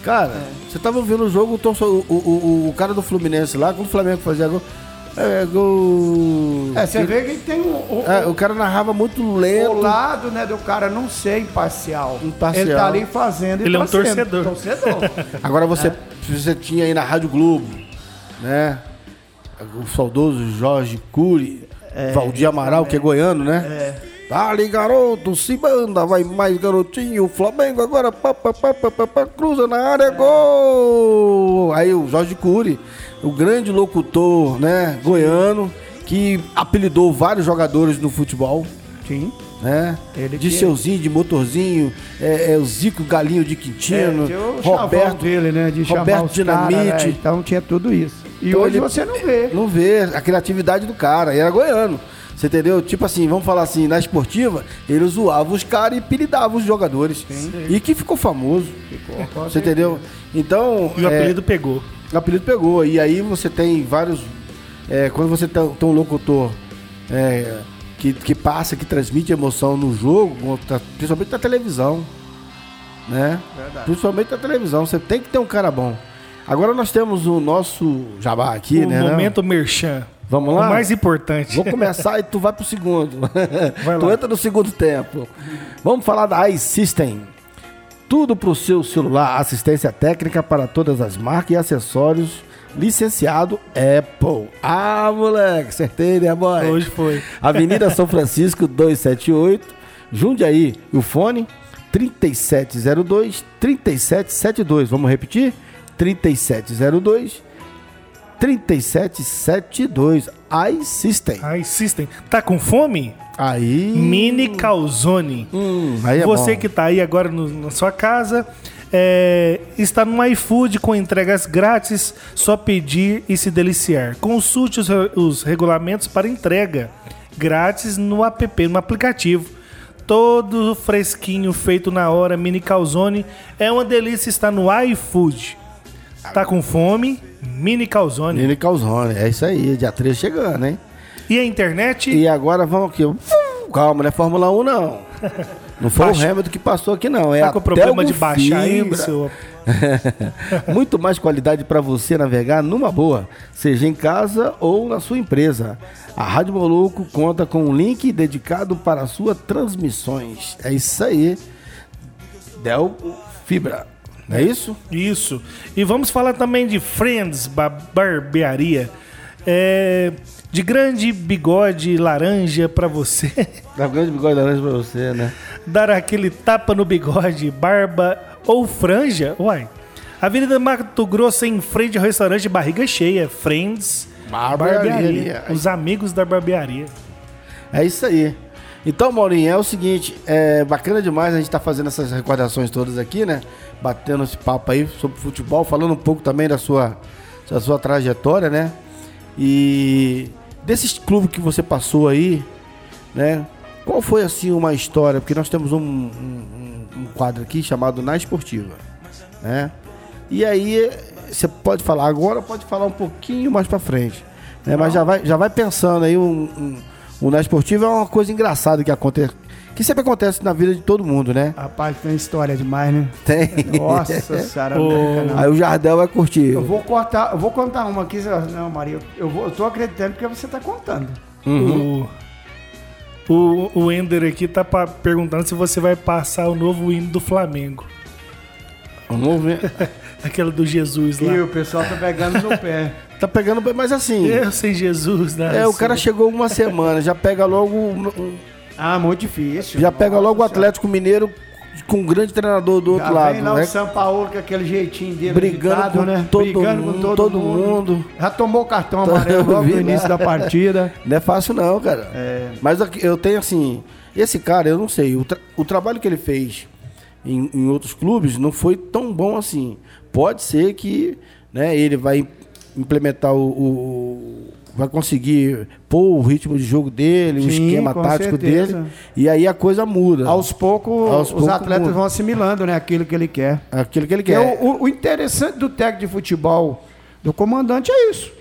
Cara, você tava vendo o jogo, o, o, o- o cara do Fluminense lá, quando o Flamengo fazia gol. É, gol. É, você vê que tem o, o, É, o cara narrava muito o lento. lado né, do cara não ser imparcial. Imparcial. Ele tá ali fazendo e Ele é um torcendo. torcedor. Torcedor. Agora você, você tinha aí na Rádio Globo, né? O saudoso Jorge Cury, Valdir Amaral, que é goiano, né? É. Dali, garoto, se manda, vai mais garotinho. Flamengo agora, pá, pá, pá, pá, pá, pá, cruza na área, gol! Aí o Jorge Cury, o grande locutor, né, goiano, que apelidou vários jogadores no futebol, Sim. né? Ele de que- Seuzinho, de Motorzinho, é, é o Zico Galinho de Quintino, É, Roberto, dele, né? De chamar Roberto Dinamite. cara, né, Então tinha tudo isso. E Então hoje ele- você não vê. Não vê a criatividade do cara, e era goiano. Você entendeu? Tipo assim, vamos falar assim, na esportiva, ele zoava os caras e apelidava os jogadores. E que ficou famoso. Você entendeu? Então. E o é, apelido pegou. O apelido pegou. E aí você tem vários. é, quando você tem tem um locutor é, que, que passa, que transmite emoção no jogo, tá- principalmente na televisão. Né? Verdade. Principalmente na televisão. Você tem que ter um cara bom. Agora nós temos o nosso jabá aqui, o né? não? momento merchan. Vamos O lá? mais importante. Vou começar e tu vai pro segundo. Vai tu entra no segundo tempo. Vamos falar da iSystem. Tudo pro seu celular, assistência técnica para todas as marcas e acessórios. Licenciado Apple. Ah, moleque, acertei, né, boy? Hoje foi. Avenida São Francisco 278, Jundiaí. E o fone 3702 3772. Vamos repetir? 3702 3772. iSystem. Ai, System. Tá com fome? Aí. Mini Calzone. Hum, aí é Você bom. que tá aí agora no- na sua casa, É, está no iFood com entregas grátis, só pedir e se deliciar. Consulte os, os regulamentos para entrega grátis no app, no aplicativo. Todo fresquinho, feito na hora, mini calzone. É uma delícia estar no iFood. Tá com fome? Mini calzone. Nele Calzone. É isso aí, dia 13 chegando, hein? E a internet? E agora vamos aqui. Calma, não é Fórmula 1, não. Não foi Baixa. o Hamilton que passou aqui, não. É tá com problema de baixar Fibra. isso? Muito mais qualidade para você navegar numa boa, seja em casa ou na sua empresa. A Rádio Moluco conta com um link dedicado para suas transmissões. É isso aí. Del Fibra. Não é isso? Isso. E vamos falar também de Friends ba- Barbearia. É, de grande bigode laranja pra você Dá um grande bigode laranja pra você, né? dar aquele tapa no bigode, barba ou franja. Uai. Avenida Mato Grosso em frente ao restaurante Barriga Cheia. Friends Barbearia. Os amigos da barbearia. É isso aí. Então, Maurinho, é o seguinte, é bacana demais a gente estar fazendo essas recordações todas aqui, né? Batendo esse papo aí sobre futebol, falando um pouco também da sua, da sua trajetória, né? E desses clubes que você passou aí, né? Qual foi assim uma história? Porque nós temos um, um- um quadro aqui chamado Na Esportiva, né? E aí você pode falar agora, pode falar um pouquinho mais pra frente, né? Mas já vai, já vai pensando aí um, um, o Na Esportiva é uma coisa engraçada que acontece, que sempre acontece na vida de todo mundo, né? Rapaz, tem história demais, né? Tem. Nossa senhora. Aí o Jardel vai curtir. Eu vou cortar, eu vou contar uma aqui. Não, Maria, eu, vou, eu tô acreditando porque você tá contando. Uhum. O, o, o Ender aqui tá pa- perguntando se você vai passar o novo hino do Flamengo. Vamos ver. Aquela do Jesus lá. E o pessoal tá pegando no pé. Tá pegando mas assim. Eu sem Jesus, né? É, o cara chegou uma semana, já pega logo. um- Ah, muito difícil. Já pega Nossa logo o. Atlético Mineiro com um grande treinador do outro Já lado. vem lá né? o São Paulo com aquele jeitinho dele Brigando com né? todo Brigando mundo, com todo, todo mundo. mundo. Já tomou cartão Tá, amarelo logo vi no início da partida. Não é fácil não, cara. É. Mas eu tenho assim, esse cara, eu não sei, o, tra- o trabalho que ele fez em, em outros clubes não foi tão bom assim. Pode ser que né, ele vai implementar o, o- vai conseguir pôr o ritmo de jogo dele, o Sim, esquema com tático certeza. dele, e aí a coisa muda. Aos poucos, os atletas muda. vão assimilando né, aquilo que ele quer. Aquilo que ele quer. o, o- o interessante do técnico de futebol do comandante é isso.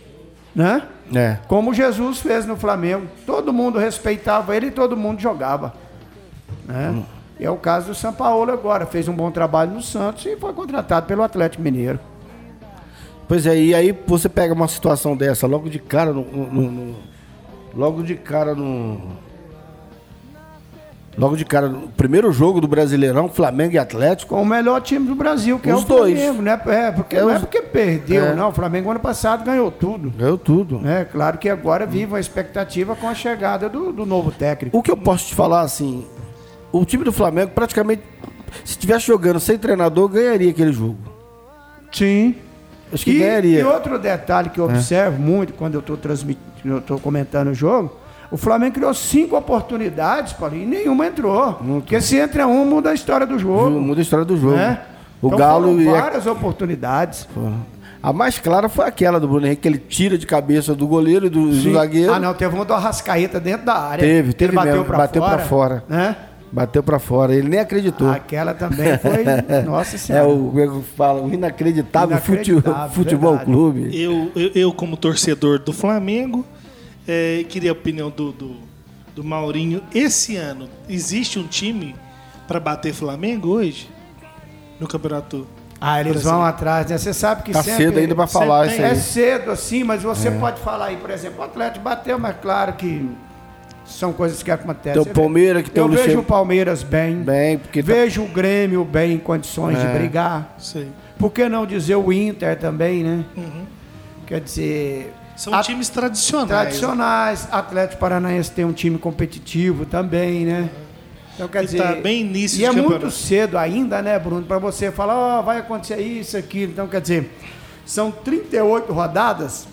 Né? É. Como Jesus fez no Flamengo. Todo mundo respeitava ele e todo mundo jogava. Né? E é o caso do São Paulo agora. Fez um bom trabalho no Santos e foi contratado pelo Atlético Mineiro. Pois é, e aí você pega uma situação dessa logo de cara no. no- no- logo de cara no. Logo de cara, no primeiro jogo do Brasileirão, Flamengo e Atlético. Com o melhor time do Brasil, que Os é o dois. Flamengo. Né? É, porque, É não é os- porque perdeu, É. não. O Flamengo ano passado ganhou tudo. Ganhou tudo. É claro que agora vive uma expectativa com a chegada do, do novo técnico. O que eu posso te falar assim, o time do Flamengo praticamente, se estivesse jogando sem treinador, ganharia aquele jogo. Sim. Acho que E, ganharia. e outro detalhe que eu observo muito quando eu estou transmitindo, eu estou comentando o jogo, o Flamengo criou cinco oportunidades, Paulinho, e nenhuma entrou. Porque se entra um, muda a história do jogo. Muda a história do jogo. né? O Então Galo foram e várias oportunidades. a mais clara foi aquela do Bruno Henrique, que ele tira de cabeça do goleiro e do, do zagueiro. Ah, não, teve uma do Arrascaeta dentro da área. Teve, teve Ele bateu mesmo, pra bateu fora. pra fora. Né? Bateu pra fora, ele nem acreditou. Aquela também foi. Nossa É Senhora. o, é que eu falo, o inacreditável, Inacreditável, futebol verdade. clube. Eu, eu, eu, como torcedor do Flamengo, eh, queria a opinião do, do, do Maurinho. Esse ano, existe um time para bater Flamengo hoje? No campeonato? Ah, eles vão atrás, né? Você sabe que Tá sempre... cedo ainda pra falar isso É aí. cedo, assim, mas você pode falar aí, por exemplo, o Atlético bateu, mas claro que são coisas que acontecem. Tem o Você Palmeiras, que tem Eu o vejo o Palmeiras bem, Bem, porque tá- vejo o Grêmio bem em condições de É. brigar. Sei. Por que não dizer o Inter também, né? Uhum. Quer dizer... São a- times tradicionais. tradicionais. Atlético Paranaense tem um time competitivo também, né? Então, quer E dizer, tá bem início e de é campeonato. muito cedo ainda, né, Bruno, para você falar, ó, vai acontecer isso, aquilo. Então, quer dizer, são 38 rodadas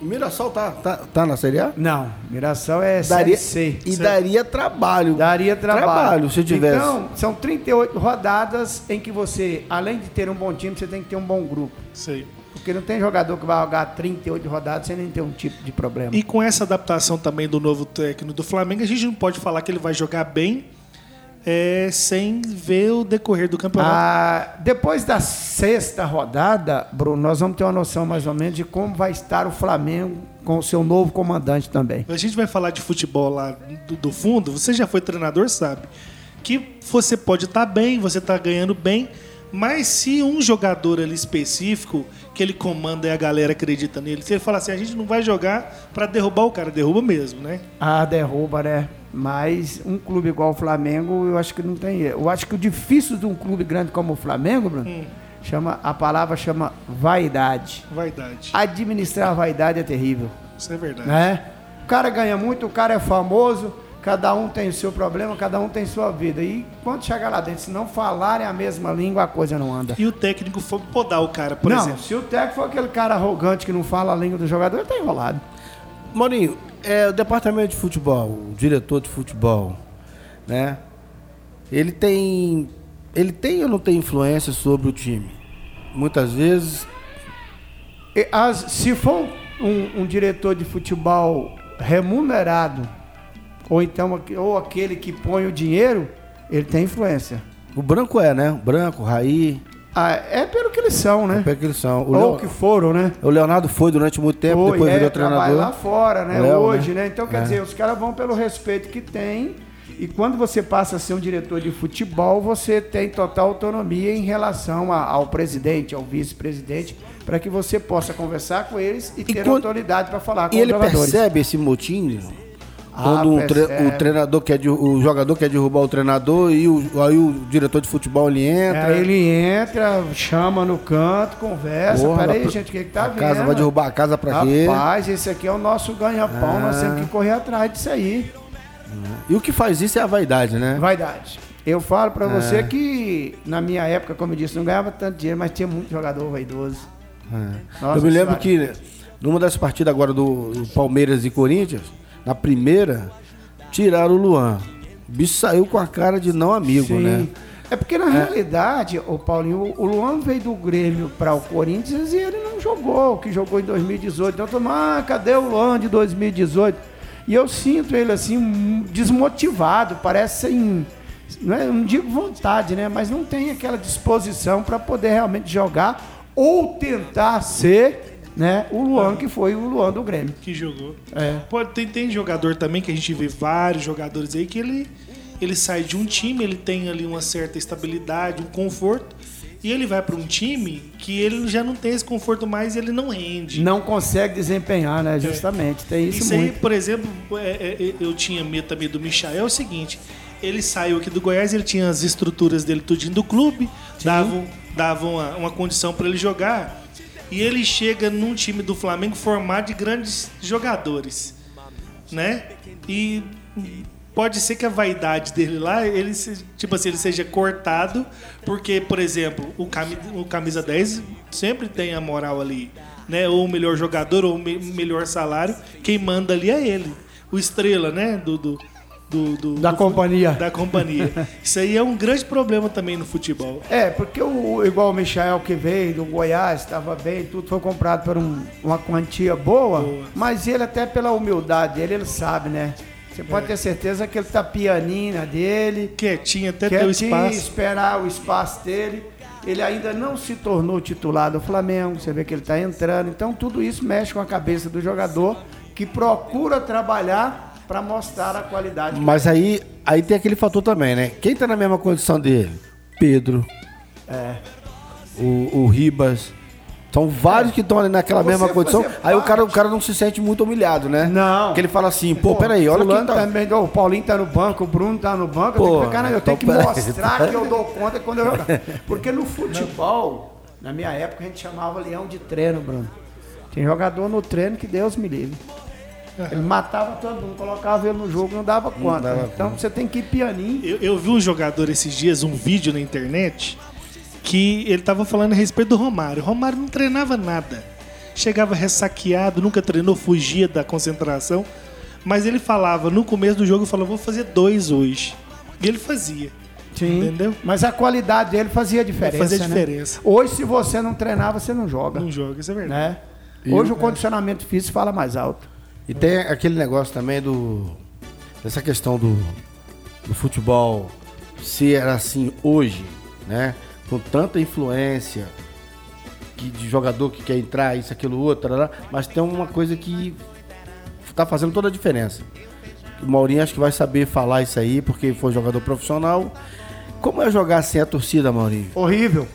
O Mirassol tá, tá, tá na Série A? Não, Mirassol é Daria, Série C. e daria trabalho. Daria trabalho. Trabalho, se tivesse. Então, são 38 rodadas em que você, além de ter um bom time, você tem que ter um bom grupo. Sei. Porque não tem jogador que vai jogar 38 rodadas sem nem ter um tipo de problema. E com essa adaptação também do novo técnico do Flamengo, a gente não pode falar que ele vai jogar bem é, sem ver o decorrer do campeonato. Ah, depois da sexta rodada, Bruno, nós vamos ter uma noção mais ou menos de como vai estar o Flamengo com o seu novo comandante também. A gente vai falar de futebol lá do, do fundo. Você já foi treinador, sabe? Que você pode estar bem, você está ganhando bem, mas se um jogador ali específico que ele comanda e a galera acredita nele, se ele fala assim, a gente não vai jogar para derrubar o cara, derruba mesmo, né? Ah, derruba, né? Mas um clube igual o Flamengo, eu acho que não tem. Eu acho que o difícil de um clube grande como o Flamengo, Bruno, Hum. chama, a palavra chama vaidade. Vaidade. Administrar a vaidade é terrível. Isso é verdade. né? O cara ganha muito, o cara é famoso, cada um tem o seu problema, cada um tem sua vida. E quando chegar lá dentro, se não falarem a mesma língua, a coisa não anda. E o técnico for podar o cara, por não, exemplo. se o técnico for aquele cara arrogante que não fala a língua do jogador, ele tá enrolado. Maurinho, é, o departamento de futebol, o diretor de futebol, né? Ele tem. Ele tem ou não tem influência sobre o time? Muitas vezes. E as- se for um, um diretor de futebol remunerado, ou então ou aquele que põe o dinheiro, ele tem influência. O branco é, né? O branco, o Raí, Ah, é pelo que eles são, né? é que eles são. O, Ou Leo- que foram, né? o Leonardo foi durante muito tempo, Foi, depois é, virou treinador. lá fora, né? Léo, Hoje, né? né? Então, quer É. dizer, os caras vão pelo respeito que tem. E quando você passa a ser um diretor de futebol, você tem total autonomia em relação a- ao presidente, ao vice-presidente, para que você possa conversar com eles e, ter quando- autoridade para falar com E ele os jogadores. percebe esse motim Ah, quando um tre- percebe. o treinador quer o jogador quer derrubar o treinador e o, aí o diretor de futebol ele entra. Aí ele entra, chama no canto, conversa. Porra, Peraí, gente, o que, que tá a vendo? casa vai derrubar a casa pra quê? Rapaz, esse aqui é o nosso ganha-pão, nós Ah. temos que correr atrás disso aí. E o que faz isso é a vaidade, né? Vaidade. Eu falo pra É. você que na minha época, como eu disse, não ganhava tanto dinheiro, mas tinha muito jogador vaidoso. Nossa eu me lembro que numa das partidas agora do Palmeiras e Corinthians, na primeira, tiraram o Luan. O bicho saiu com a cara de não amigo, Sim. né? É porque na realidade, o Paulinho, o Luan veio do Grêmio para o Corinthians e ele não jogou, o que jogou em 2018. Então, todo mundo, ah, cadê o Luan de 2018? E eu sinto ele assim, desmotivado, parece sem. Não, é, não digo vontade, né? Mas não tem aquela disposição para poder realmente jogar ou tentar ser né, o Luan que foi o Luan do Grêmio. Que jogou. É. Pode, tem, tem jogador também que a gente vê vários jogadores aí que ele, ele sai de um time, ele tem ali uma certa estabilidade, um conforto, e ele vai para um time que ele já não tem esse conforto mais e ele não rende. Não consegue desempenhar, né? Justamente. Tem isso, Isso aí, muito. por exemplo, é, é, eu tinha medo também do Michael, é o seguinte, ele saiu aqui do Goiás, ele tinha as estruturas dele tudinho do clube, davam, davam uma, uma condição para ele jogar, e ele chega num time do Flamengo formado de grandes jogadores, né? E pode ser que a vaidade dele lá, ele tipo assim, ele seja cortado, porque, por exemplo, o, cami- o camisa 10 sempre tem a moral ali, né? Ou o melhor jogador, ou o me- melhor salário, quem manda ali é ele. O estrela, né? Do, do, do- do- Da do- companhia. Da companhia. Isso aí é um grande problema também no futebol. É, porque o, igual o Michael que veio do Goiás, estava bem, tudo foi comprado por um- uma quantia boa, Boa. mas ele até pela humildade dele, ele sabe, né? Você pode ter certeza que ele tá pianinho na dele, Quietinho, até quer ter o espaço. esperar o espaço dele. Ele ainda não se tornou titular do Flamengo, você vê que ele está entrando. Então tudo isso mexe com a cabeça do jogador que procura trabalhar para mostrar a qualidade. Mas aí, aí tem aquele fator também, né? Quem tá na mesma condição dele? Pedro. É. O, o Ribas. São vários que estão ali naquela Você mesma condição. Aí o cara, o cara não se sente muito humilhado, né? Não. Porque ele fala assim, pô, peraí, olha quem tá... também, ó, o Paulinho tá no banco, o Bruno tá no banco, eu Pô, tenho que ficar, na- eu tenho que então mostrar que eu dou conta quando eu jogar. Porque no futebol, na minha época, a gente chamava leão de treino, Bruno. Tinha jogador no treino que Deus me livre. Ele matava todo mundo, colocava ele no jogo, não dava conta. dava então você tem que ir pianinho. Eu, eu vi um jogador esses dias, um vídeo na internet, que ele tava falando a respeito do Romário. O Romário não treinava nada. chegava ressaqueado, nunca treinou, fugia da concentração. Mas ele falava, no começo do jogo, falava, vou fazer dois hoje. E ele fazia. Sim. Entendeu? Mas a qualidade dele fazia diferença. Fazia né? diferença. Hoje, se você não treinar, você não joga. Não joga, isso é verdade. Né? Hoje o- o condicionamento físico fala mais alto. E tem aquele negócio também do. Dessa questão do, do futebol ser assim hoje, né? Com tanta influência que, de jogador que quer entrar, isso, aquilo, outro, mas tem uma coisa que tá fazendo toda a diferença. O Maurinho acho que vai saber falar isso aí, porque foi jogador profissional. Como é jogar sem a torcida, Maurinho? Horrível.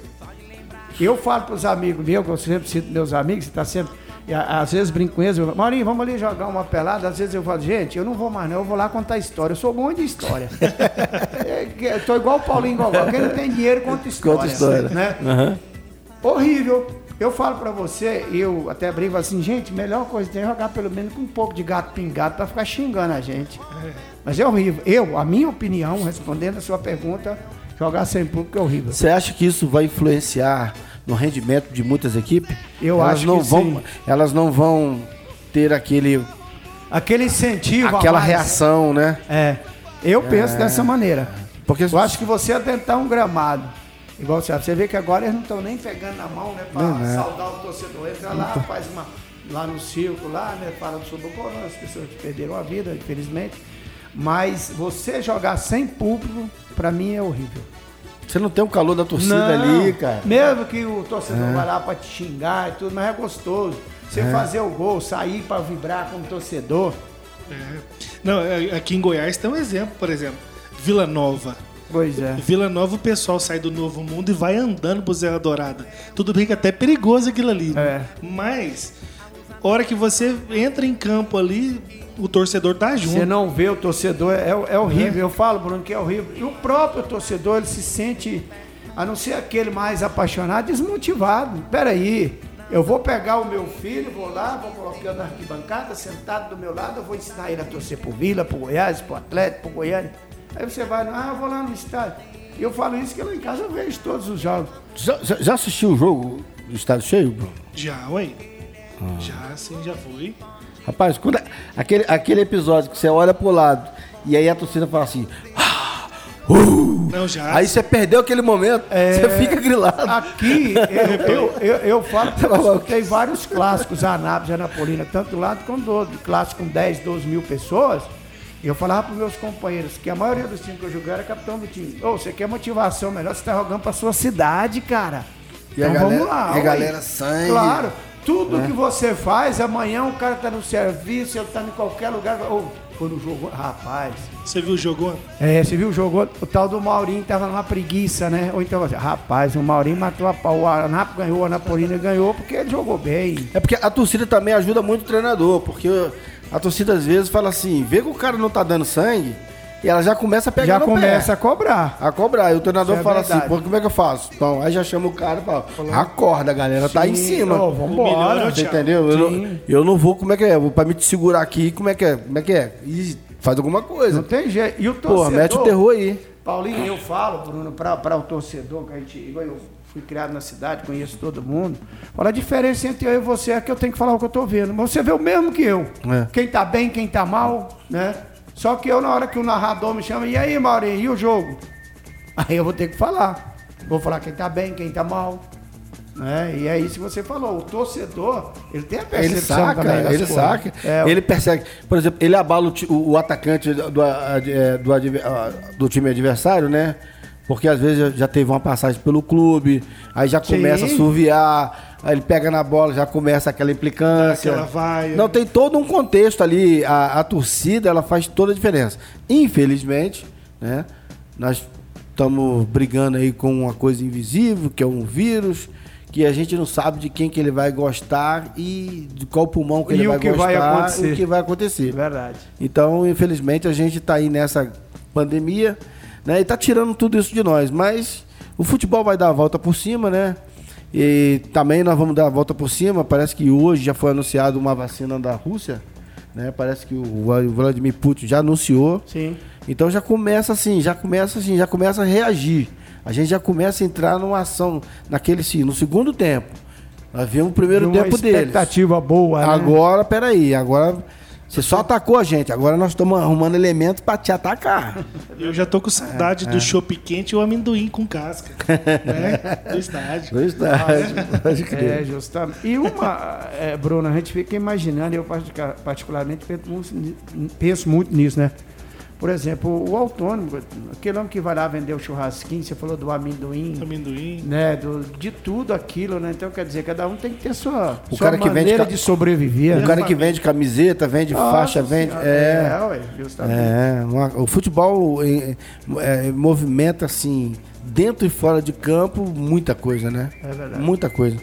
Eu falo para os amigos meus, que eu sempre cito meus amigos, que tá sempre. E a- às vezes brinco com eles, eu, Maurinho, vamos ali jogar uma pelada. Às vezes eu falo, gente, eu não vou mais, não, eu vou lá contar história. Eu sou bom de história. É tô igual o Paulinho Gogó. Quem não tem dinheiro conta história. Conta história. Né? Aham. Horrível. Eu falo pra você, eu até brinco assim, gente, melhor coisa tem é jogar pelo menos com um pouco de gato pingado pra ficar xingando a gente. Mas é horrível. Eu, a minha opinião, respondendo a sua pergunta, jogar sem público é horrível. Você acha que isso vai influenciar no rendimento de muitas equipes? Eu elas acho não vão, sim. Elas não vão ter aquele, Aquele incentivo. aquela reação, né? É. Eu penso dessa maneira. Porque Eu acho que você atentar um gramado. Igual você, você vê que agora eles não estão nem pegando na mão, né? Pra Não, né? saudar o torcedor. Entra lá, faz uma. Lá no circo, lá, né? Falando sobre o corona, as pessoas que perderam a vida, infelizmente. Mas você jogar sem público, pra mim é horrível. Você não tem o calor da torcida ali, cara. É. Mesmo que o torcedor vai lá pra te xingar e tudo, mas é gostoso. Você fazer o gol, sair pra vibrar como torcedor. Não, é- aqui em Goiás tem um exemplo, por exemplo. Vila Nova. Pois é. Vila Nova, o pessoal sai do Novo Mundo e vai andando pro Serra Dourada. Tudo bem que é até perigoso aquilo ali. né? É. Mas, hora que você entra em campo ali, o torcedor tá junto. Você não vê o torcedor, é, é horrível. Eu falo, Bruno, que é horrível. E o próprio torcedor, ele se sente, a não ser aquele mais apaixonado, desmotivado. Peraí, eu vou pegar o meu filho, vou lá, vou colocar na arquibancada, sentado do meu lado, eu vou ensinar ele a torcer pro Vila, pro Goiás, pro Atlético, pro Goiânia. Aí você vai, ah, eu vou lá no estádio. E eu falo isso que lá em casa eu vejo todos os jogos. Já, já- já assistiu o jogo do estádio cheio, Bruno? Já, ué. Ah. Já, sim, já foi. Rapaz, quando, aquele, aquele episódio que você olha pro lado e aí a torcida fala assim. "Ah, uh", Não, já. aí você perdeu aquele momento, você fica grilado. Aqui, eu, eu, eu, eu falo que eu escutei vários clássicos, Anápolis, Anapolina, tanto do lado quanto do outro. Clássico com 10, 12 mil pessoas. E eu falava para meus companheiros que a maioria dos times que eu joguei era capitão do time. Ô, você quer motivação melhor? Você tá jogando pra sua cidade, cara. E a então galera- vamos lá. e a galera sangue. Claro. Tudo que você faz, amanhã o cara tá no serviço, ele tá em qualquer lugar. Ô, foi no jogo. Rapaz, Você viu o jogo é, você viu o jogo? O tal do Maurinho tava numa preguiça, né? Ou então, assim, rapaz, o Maurinho matou a pau. O Anapo ganhou, o Anapolina ganhou porque ele jogou bem. É porque a torcida também ajuda muito o treinador, porque a torcida às vezes fala assim, vê que o cara não tá dando sangue, e ela já começa a pegar Já no começa pé. a cobrar. A cobrar. E o treinador é fala verdade. assim, pô, como é que eu faço? Então, aí já chama o cara e fala, acorda, galera, tá em Sim, cima. O vambora. Você entendeu? Eu Sim. não, eu não vou, como é que é? Vou pra me te segurar aqui, como é que é? Como é que é? E faz alguma Não coisa. tem jeito. E o Pô, torcedor... mete o terror aí. Paulinho, eu falo, Bruno, para o torcedor, que a gente. igual Eu fui criado na cidade, conheço todo mundo. Olha, a diferença entre eu e você é que eu tenho que falar o que eu tô vendo. Mas você vê o mesmo que eu. É. Quem tá bem, quem tá mal, né? Só que eu, na hora que o narrador me chama, e aí, Maurinho, e o jogo? Aí eu vou ter que falar. Vou falar quem tá bem, quem tá mal. Né? E é isso que você falou. O torcedor, ele tem a Ele percepção saca, também ele coisas. saca. É, ele persegue. Por exemplo, ele abala o, o- atacante do, do, adver- ah, do time adversário, né? Porque às vezes já, teve uma passagem pelo clube, aí já Sim. começa a surviar, aí ele pega na bola, já começa aquela implicância. Aquela vaia. Não, tem todo um contexto ali. A, a torcida, ela faz toda a diferença. Infelizmente, né? Nós estamos brigando aí com uma coisa invisível, que é um vírus, que a gente não sabe de quem que ele vai gostar e de qual pulmão que E ele vai que gostar vai acontecer. e o que vai acontecer. Verdade. Então, infelizmente, a gente está aí nessa pandemia, né? E está tirando tudo isso de nós. Mas o futebol vai dar a volta por cima, né? E também nós vamos dar a volta por cima. Parece que hoje já foi anunciado uma vacina da Rússia, né? Parece que o Vladimir Putin já anunciou. Sim. Então já começa assim, já começa assim, já começa a reagir. A gente já começa a entrar numa ação naquele sim, no segundo tempo. Nós vimos o primeiro uma tempo deles. expectativa boa, né? Agora, peraí, agora você só atacou a gente, agora nós estamos arrumando elementos pra te atacar. Eu já tô com saudade do chopp quente e o amendoim com casca. né? Do estádio. Do estádio, pode crer. É, justamente. E uma, é, Bruno, a gente fica imaginando, eu particu- particularmente penso muito nisso, né? Por exemplo, o autônomo, aquele homem que vai lá vender o churrasquinho, você falou do amendoim, Amendoim. né? Do, de tudo aquilo, né? Então, quer dizer, cada um tem que ter sua, O sua cara que vende maneira ca- de sobreviver. O né? cara que vende camiseta, vende faixa, Nossa vende. Senhora, É. é, ué, justamente. É, uma- o futebol é, é, movimenta assim, dentro e fora de campo, muita coisa, né? É verdade. Muita coisa.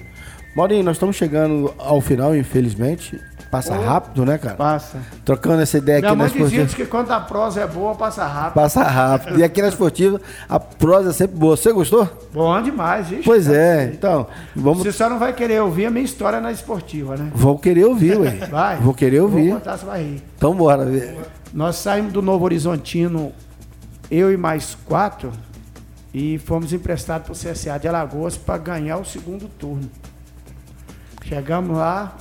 Maurinho, nós estamos chegando ao final, infelizmente. Passa rápido, né, cara? Passa. Trocando essa ideia Minha aqui na esportiva. que quando a prosa é boa, passa rápido. Passa rápido. E aqui na esportiva, a prosa é sempre boa. Você gostou? Bom demais, viu? Pois é. Então, vamos. Você só não vai querer ouvir a minha história na esportiva, né? Vou querer ouvir, ué. Vai. Vou querer Vou ouvir. contar, você vai rir. Então bora ver. Nós saímos do Novo Horizontino, eu e mais quatro, e fomos emprestados para o CSA de Alagoas para ganhar o segundo turno. Chegamos lá,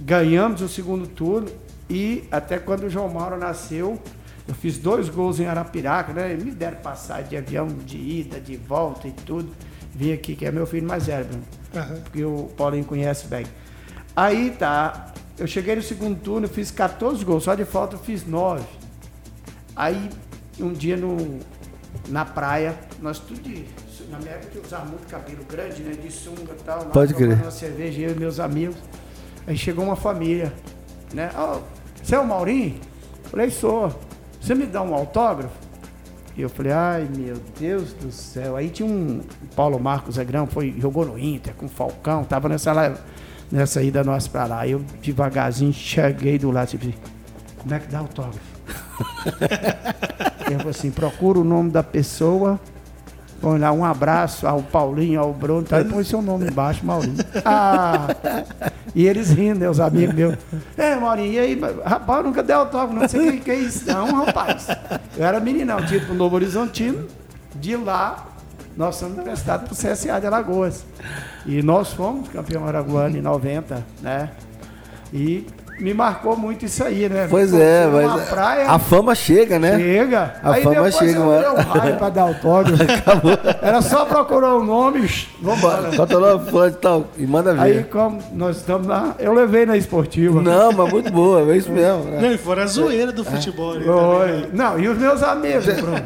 ganhamos o segundo turno e até quando o João Mauro nasceu, eu fiz dois gols em Arapiraca, né? Me deram passagem de avião de ida, de volta e tudo. Vim aqui, que é meu filho mais velho, Aham. porque o Paulinho conhece bem. Aí tá, eu cheguei no segundo turno, fiz 14 gols, só de falta eu fiz 9. Aí, um dia no, na praia, nós tudo de. Na minha época eu usava muito cabelo grande, né? De sunga e tal. lá, Pode crer. Uma cerveja, eu e meus amigos. Aí chegou uma família, né? Ó, você é o Maurinho? Falei, sou. Você me dá um autógrafo? E eu falei, ai meu Deus do céu. Aí tinha um Paulo Marcos Negrão, foi, jogou no Inter com o Falcão, tava nessa, lá- nessa ida nossa pra lá. Eu devagarzinho cheguei do lado e falei, como é que dá autógrafo? eu falei assim, procura o nome da pessoa, põe lá um abraço ao Paulinho, ao Bruno, tá, põe seu nome embaixo, Maurinho. Ah! E eles rindo, né, os amigos meus. É, Maurinho, e aí, rapaz, nunca dei autógrafo, não sei o que, é isso. Não, rapaz. Eu era meninão, tinha ido pro Novo Horizontino, de lá, nós fomos emprestados pro CSA de Alagoas. E nós fomos campeão araguano em 90, né? E me marcou muito isso aí, né? Pois Pô, é, mas praia, a fama chega, né? Chega. A aí fama depois chega, eu mano. um raio pra dar autógrafo. Era só procurar o nome. Vambora. Bota lá fã e tal. E manda ver. Aí, como nós estamos lá, eu levei na esportiva. Não, mas muito boa, é isso mesmo. né? Não, e fora a zoeira do futebol Oi. também. né? Não, e os meus amigos, Bruno?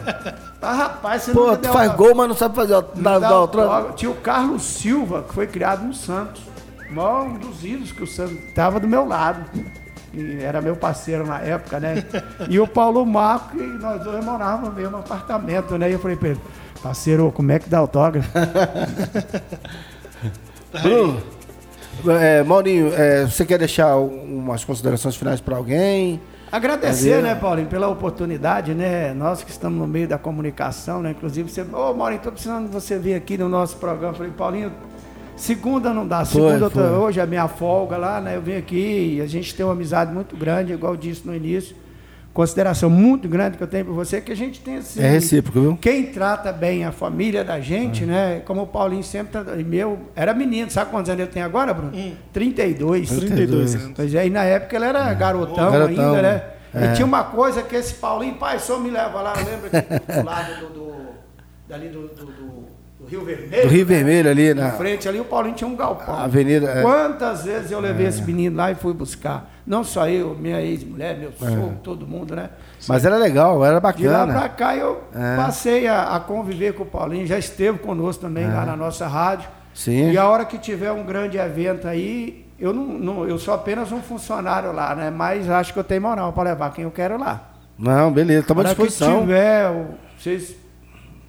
Ah, rapaz, você Pô, tu faz autógrafo. gol, mas não sabe fazer dá outra. autógrafo. Tinha o Carlos Silva, que foi criado no Santos. Um dos ídolos que o Santos estava do meu lado. E era meu parceiro na época, né? E o Paulo Marco, e nós dois morávamos no mesmo apartamento, né? E eu falei pra ele, parceiro, como é que dá autógrafo? Bruno, é, Maurinho, é, você quer deixar umas considerações finais pra alguém? Agradecer, né, Paulinho, pela oportunidade, né? Nós que estamos no meio da comunicação, né? Inclusive, você, ô, Maurinho, tô precisando de você vir aqui no nosso programa. Eu Falei, Paulinho, segunda não dá, Foi, segunda tô- foi. hoje é minha folga lá, né? Eu vim aqui e a gente tem uma amizade muito grande, igual eu disse no início. Consideração muito grande que eu tenho por você, que a gente tem assim. É recíproco, viu? Quem trata bem a família da gente, né? Como o Paulinho sempre trata. e Meu, era menino, sabe quantos anos ele tem agora, Bruno? 32. 32 anos. Pois é, e na época ele era garotão, Garotão, ainda, né? é. E tinha uma coisa que esse Paulinho, pai, só me leva lá, lembra do lado do, do- dali do, do- do- do Rio Vermelho? Do Rio Vermelho ali Na na frente ali, o Paulinho tinha um galpão. avenida. é. Quantas vezes eu levei esse menino lá e fui buscar? Não só eu, minha ex-mulher, meu sogro, todo mundo, né? Mas era legal, era De lá bacana. pra cá eu É. passei a, a conviver com o Paulinho, já esteve conosco também lá na nossa rádio. Sim. E a hora que tiver um grande evento aí, eu não, não- eu sou apenas um funcionário lá, né? Mas acho que eu tenho moral para levar quem eu quero lá. Não, beleza, estamos à A disposição. tiver, o- vocês,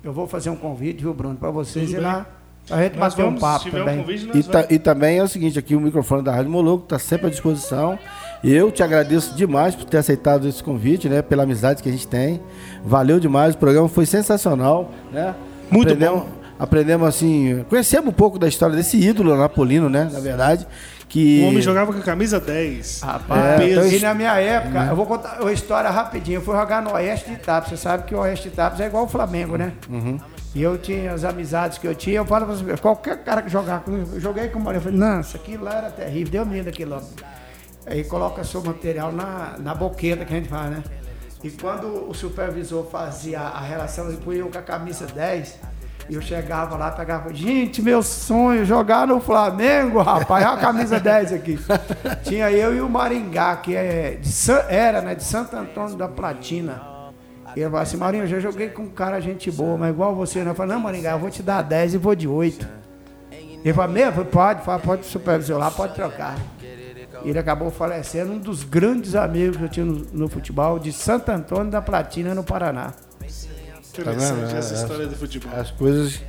eu vou fazer um convite, viu, Bruno, para vocês Tudo ir bem. lá. A gente Nós bater um vamos, papo se tiver também. um convite, E, ta- e também é o seguinte, aqui o microfone da Rádio Moloco está sempre à disposição. Eu te agradeço demais por ter aceitado esse convite, né? Pela amizade que a gente tem. Valeu demais, o programa foi sensacional, né? Muito aprendemos, Aprendemos assim, conhecemos um pouco da história desse ídolo napolino, né? Na verdade, que O homem jogava com a camisa 10. Rapaz, Peso. e na minha época, eu vou contar uma história rapidinho. Eu fui jogar no Oeste de Itapes. Você sabe que o Oeste de Itapes é igual o Flamengo, né? E eu tinha as amizades que eu tinha, eu falo pra você, qualquer cara que jogar comigo, eu joguei com o Marinho, eu falei, não, isso aqui lá era terrível, deu medo aquilo lá. Aí coloca seu material na, na boqueta que a gente faz, né? E quando o supervisor fazia a relação, ele punha eu com a camisa 10, e eu chegava lá, pegava, gente, meu sonho, jogar no Flamengo, rapaz, olha a camisa 10 aqui. Tinha eu e o Maringá, que é de San, era, né, de Santo Antônio da Platina. E ele falou assim, Marinho, eu já joguei com um cara gente boa, mas igual você, né? Eu falei, não, Maringá, eu vou te dar 10 e vou de 8. Ele falou, mesmo? Pode, pode, lá, pode trocar. Ele acabou falecendo, um dos grandes amigos que eu tinha no, no futebol, de Santo Antônio da Platina, no Paraná. Interessante vendo? essa É, história do futebol. As coisas.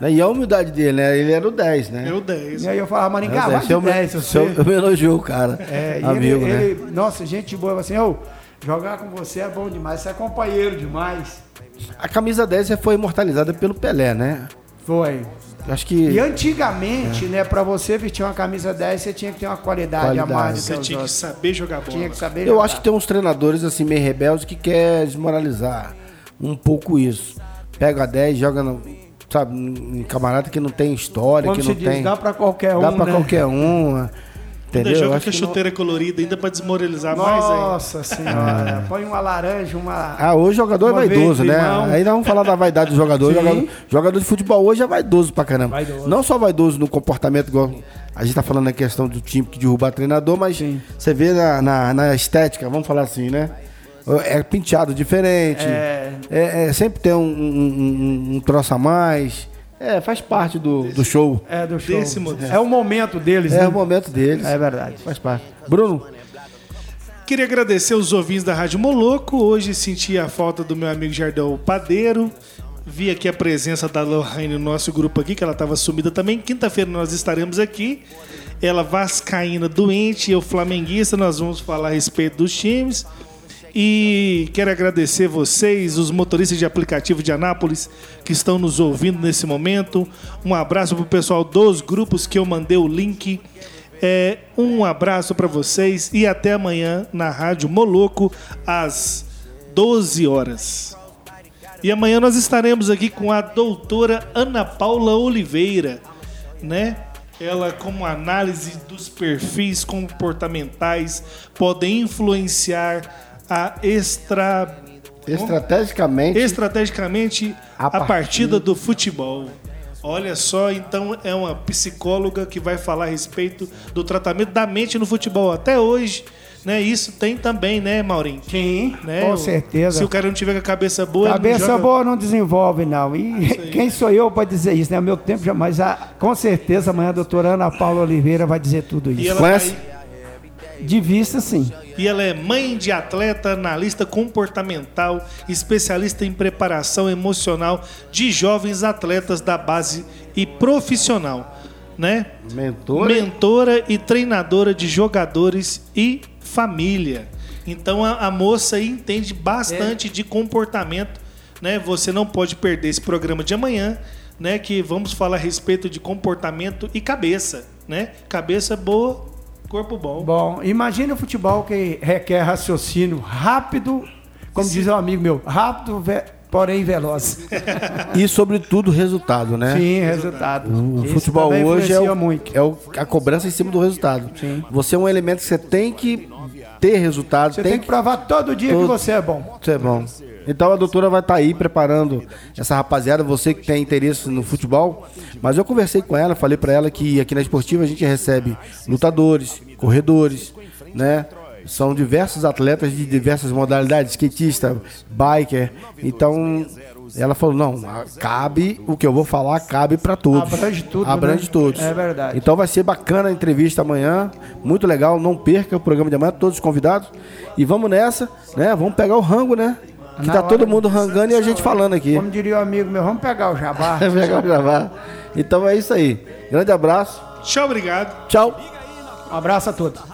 né? E a humildade dele, né? Ele era o 10, né? Eu 10. E aí eu falava, Maringá, vai 10. de Seu- 10, seu- você. Eu me elogiou o cara. É, e Amigo, ele, né? ele- nossa, gente boa, assim, ô, jogar com você é bom demais, você é companheiro demais. A camisa 10 já foi imortalizada pelo Pelé, né? Foi. Acho que. E antigamente, né, pra você vestir uma camisa 10, você tinha que ter uma qualidade, Qualidade. a mais Você tinha que saber jogar bola. Tinha que saber Eu jogar. acho que tem uns treinadores assim meio rebeldes que quer desmoralizar um pouco isso. Pega a 10, joga no, sabe, em camarada que não tem história, Como que não diz, tem. dá pra qualquer um, dá pra né? qualquer um. Ainda Entendeu? Eu joga acho com a que não- chuteira colorida, ainda pra desmoralizar mais ainda. Nossa senhora, põe uma laranja, uma... Ah, hoje o jogador é Uma vaidoso, vez, né? Aí nós vamos falar da vaidade do jogador. Jogador. Jogador de futebol hoje é vaidoso pra caramba. Vaidoso. Não só vaidoso no comportamento, igual a gente tá falando na questão do time que derrubar treinador, mas Sim. você vê na, na, na estética, vamos falar assim, né? É penteado diferente. É. É, é, sempre tem um, um, um- um troço a mais. É, faz parte do, do show. É do show. Desse modelo. É o momento deles, É né? o momento deles. É verdade. Faz parte. Bruno, Queria agradecer os ouvintes da Rádio Moloco. Hoje senti a falta do meu amigo Jardel Padeiro. Vi aqui a presença da Lohane no nosso grupo aqui, que ela estava sumida também. Quinta-feira nós estaremos aqui. Ela vascaína doente, eu flamenguista. Nós vamos falar a respeito dos times. E quero agradecer vocês, os motoristas de aplicativo de Anápolis, que estão nos ouvindo nesse momento. Um abraço pro pessoal dos grupos que eu mandei o link. É, um abraço para vocês e até amanhã na Rádio Moloco, às 12 horas. E amanhã nós estaremos aqui com a doutora Ana Paula Oliveira, né? Ela, como análise dos perfis comportamentais, podem influenciar a extra, estrategicamente. estrategicamente A a, partida. partida do futebol. Olha só, então é uma psicóloga que vai falar a respeito do tratamento da mente no futebol. Até hoje, né? Isso tem também, né, Maurinho? Sim, Né? com O- certeza. Se o cara não tiver com a cabeça boa, ele não Cabeça joga- boa não desenvolve, não. E quem sou eu para dizer isso, né? O meu tempo jamais. Ah, com certeza amanhã a doutora Ana Paula Oliveira vai dizer tudo E isso. ela, Conhece? vai- De vista, sim. E ela é mãe de atleta, analista comportamental, especialista em preparação emocional de jovens atletas da base e profissional, né? Mentor. mentora e treinadora de jogadores e família. Então a, a moça entende bastante de comportamento, né? Você não pode perder esse programa de amanhã, né? Que vamos falar a respeito de comportamento e cabeça, né? Cabeça boa, corpo bom. Bom, imagine o futebol que requer raciocínio rápido, como diz um amigo meu, rápido, ve- porém veloz. E, sobretudo, resultado, né? Sim, resultado. O Isso futebol hoje é, o, muito. é o- a cobrança em cima do resultado. Sim. Você é um elemento que você tem que ter resultado, Você tem, tem que provar todo dia que Todo- você é bom. Isso é bom. Então a doutora vai estar aí preparando essa rapaziada, você que tem interesse no futebol. Mas eu conversei com ela, falei pra ela que aqui na esportiva a gente recebe lutadores, corredores, né? São diversos atletas de diversas modalidades, skatista, biker. Então ela falou: não, cabe, o que eu vou falar cabe pra todos. Abrange tudo, Abrange né? todos. É verdade. Então vai ser bacana a entrevista amanhã, muito legal. Não perca o programa de amanhã, todos convidados. E vamos nessa, né? Vamos pegar o rango, né? Que Na tá hora. todo mundo rangando e a gente falando aqui. Como diria o amigo meu, vamos pegar o jabá. Vai pegar o gravar. Então é isso aí. Grande abraço. Tchau, obrigado. Tchau. Um abraço a todos.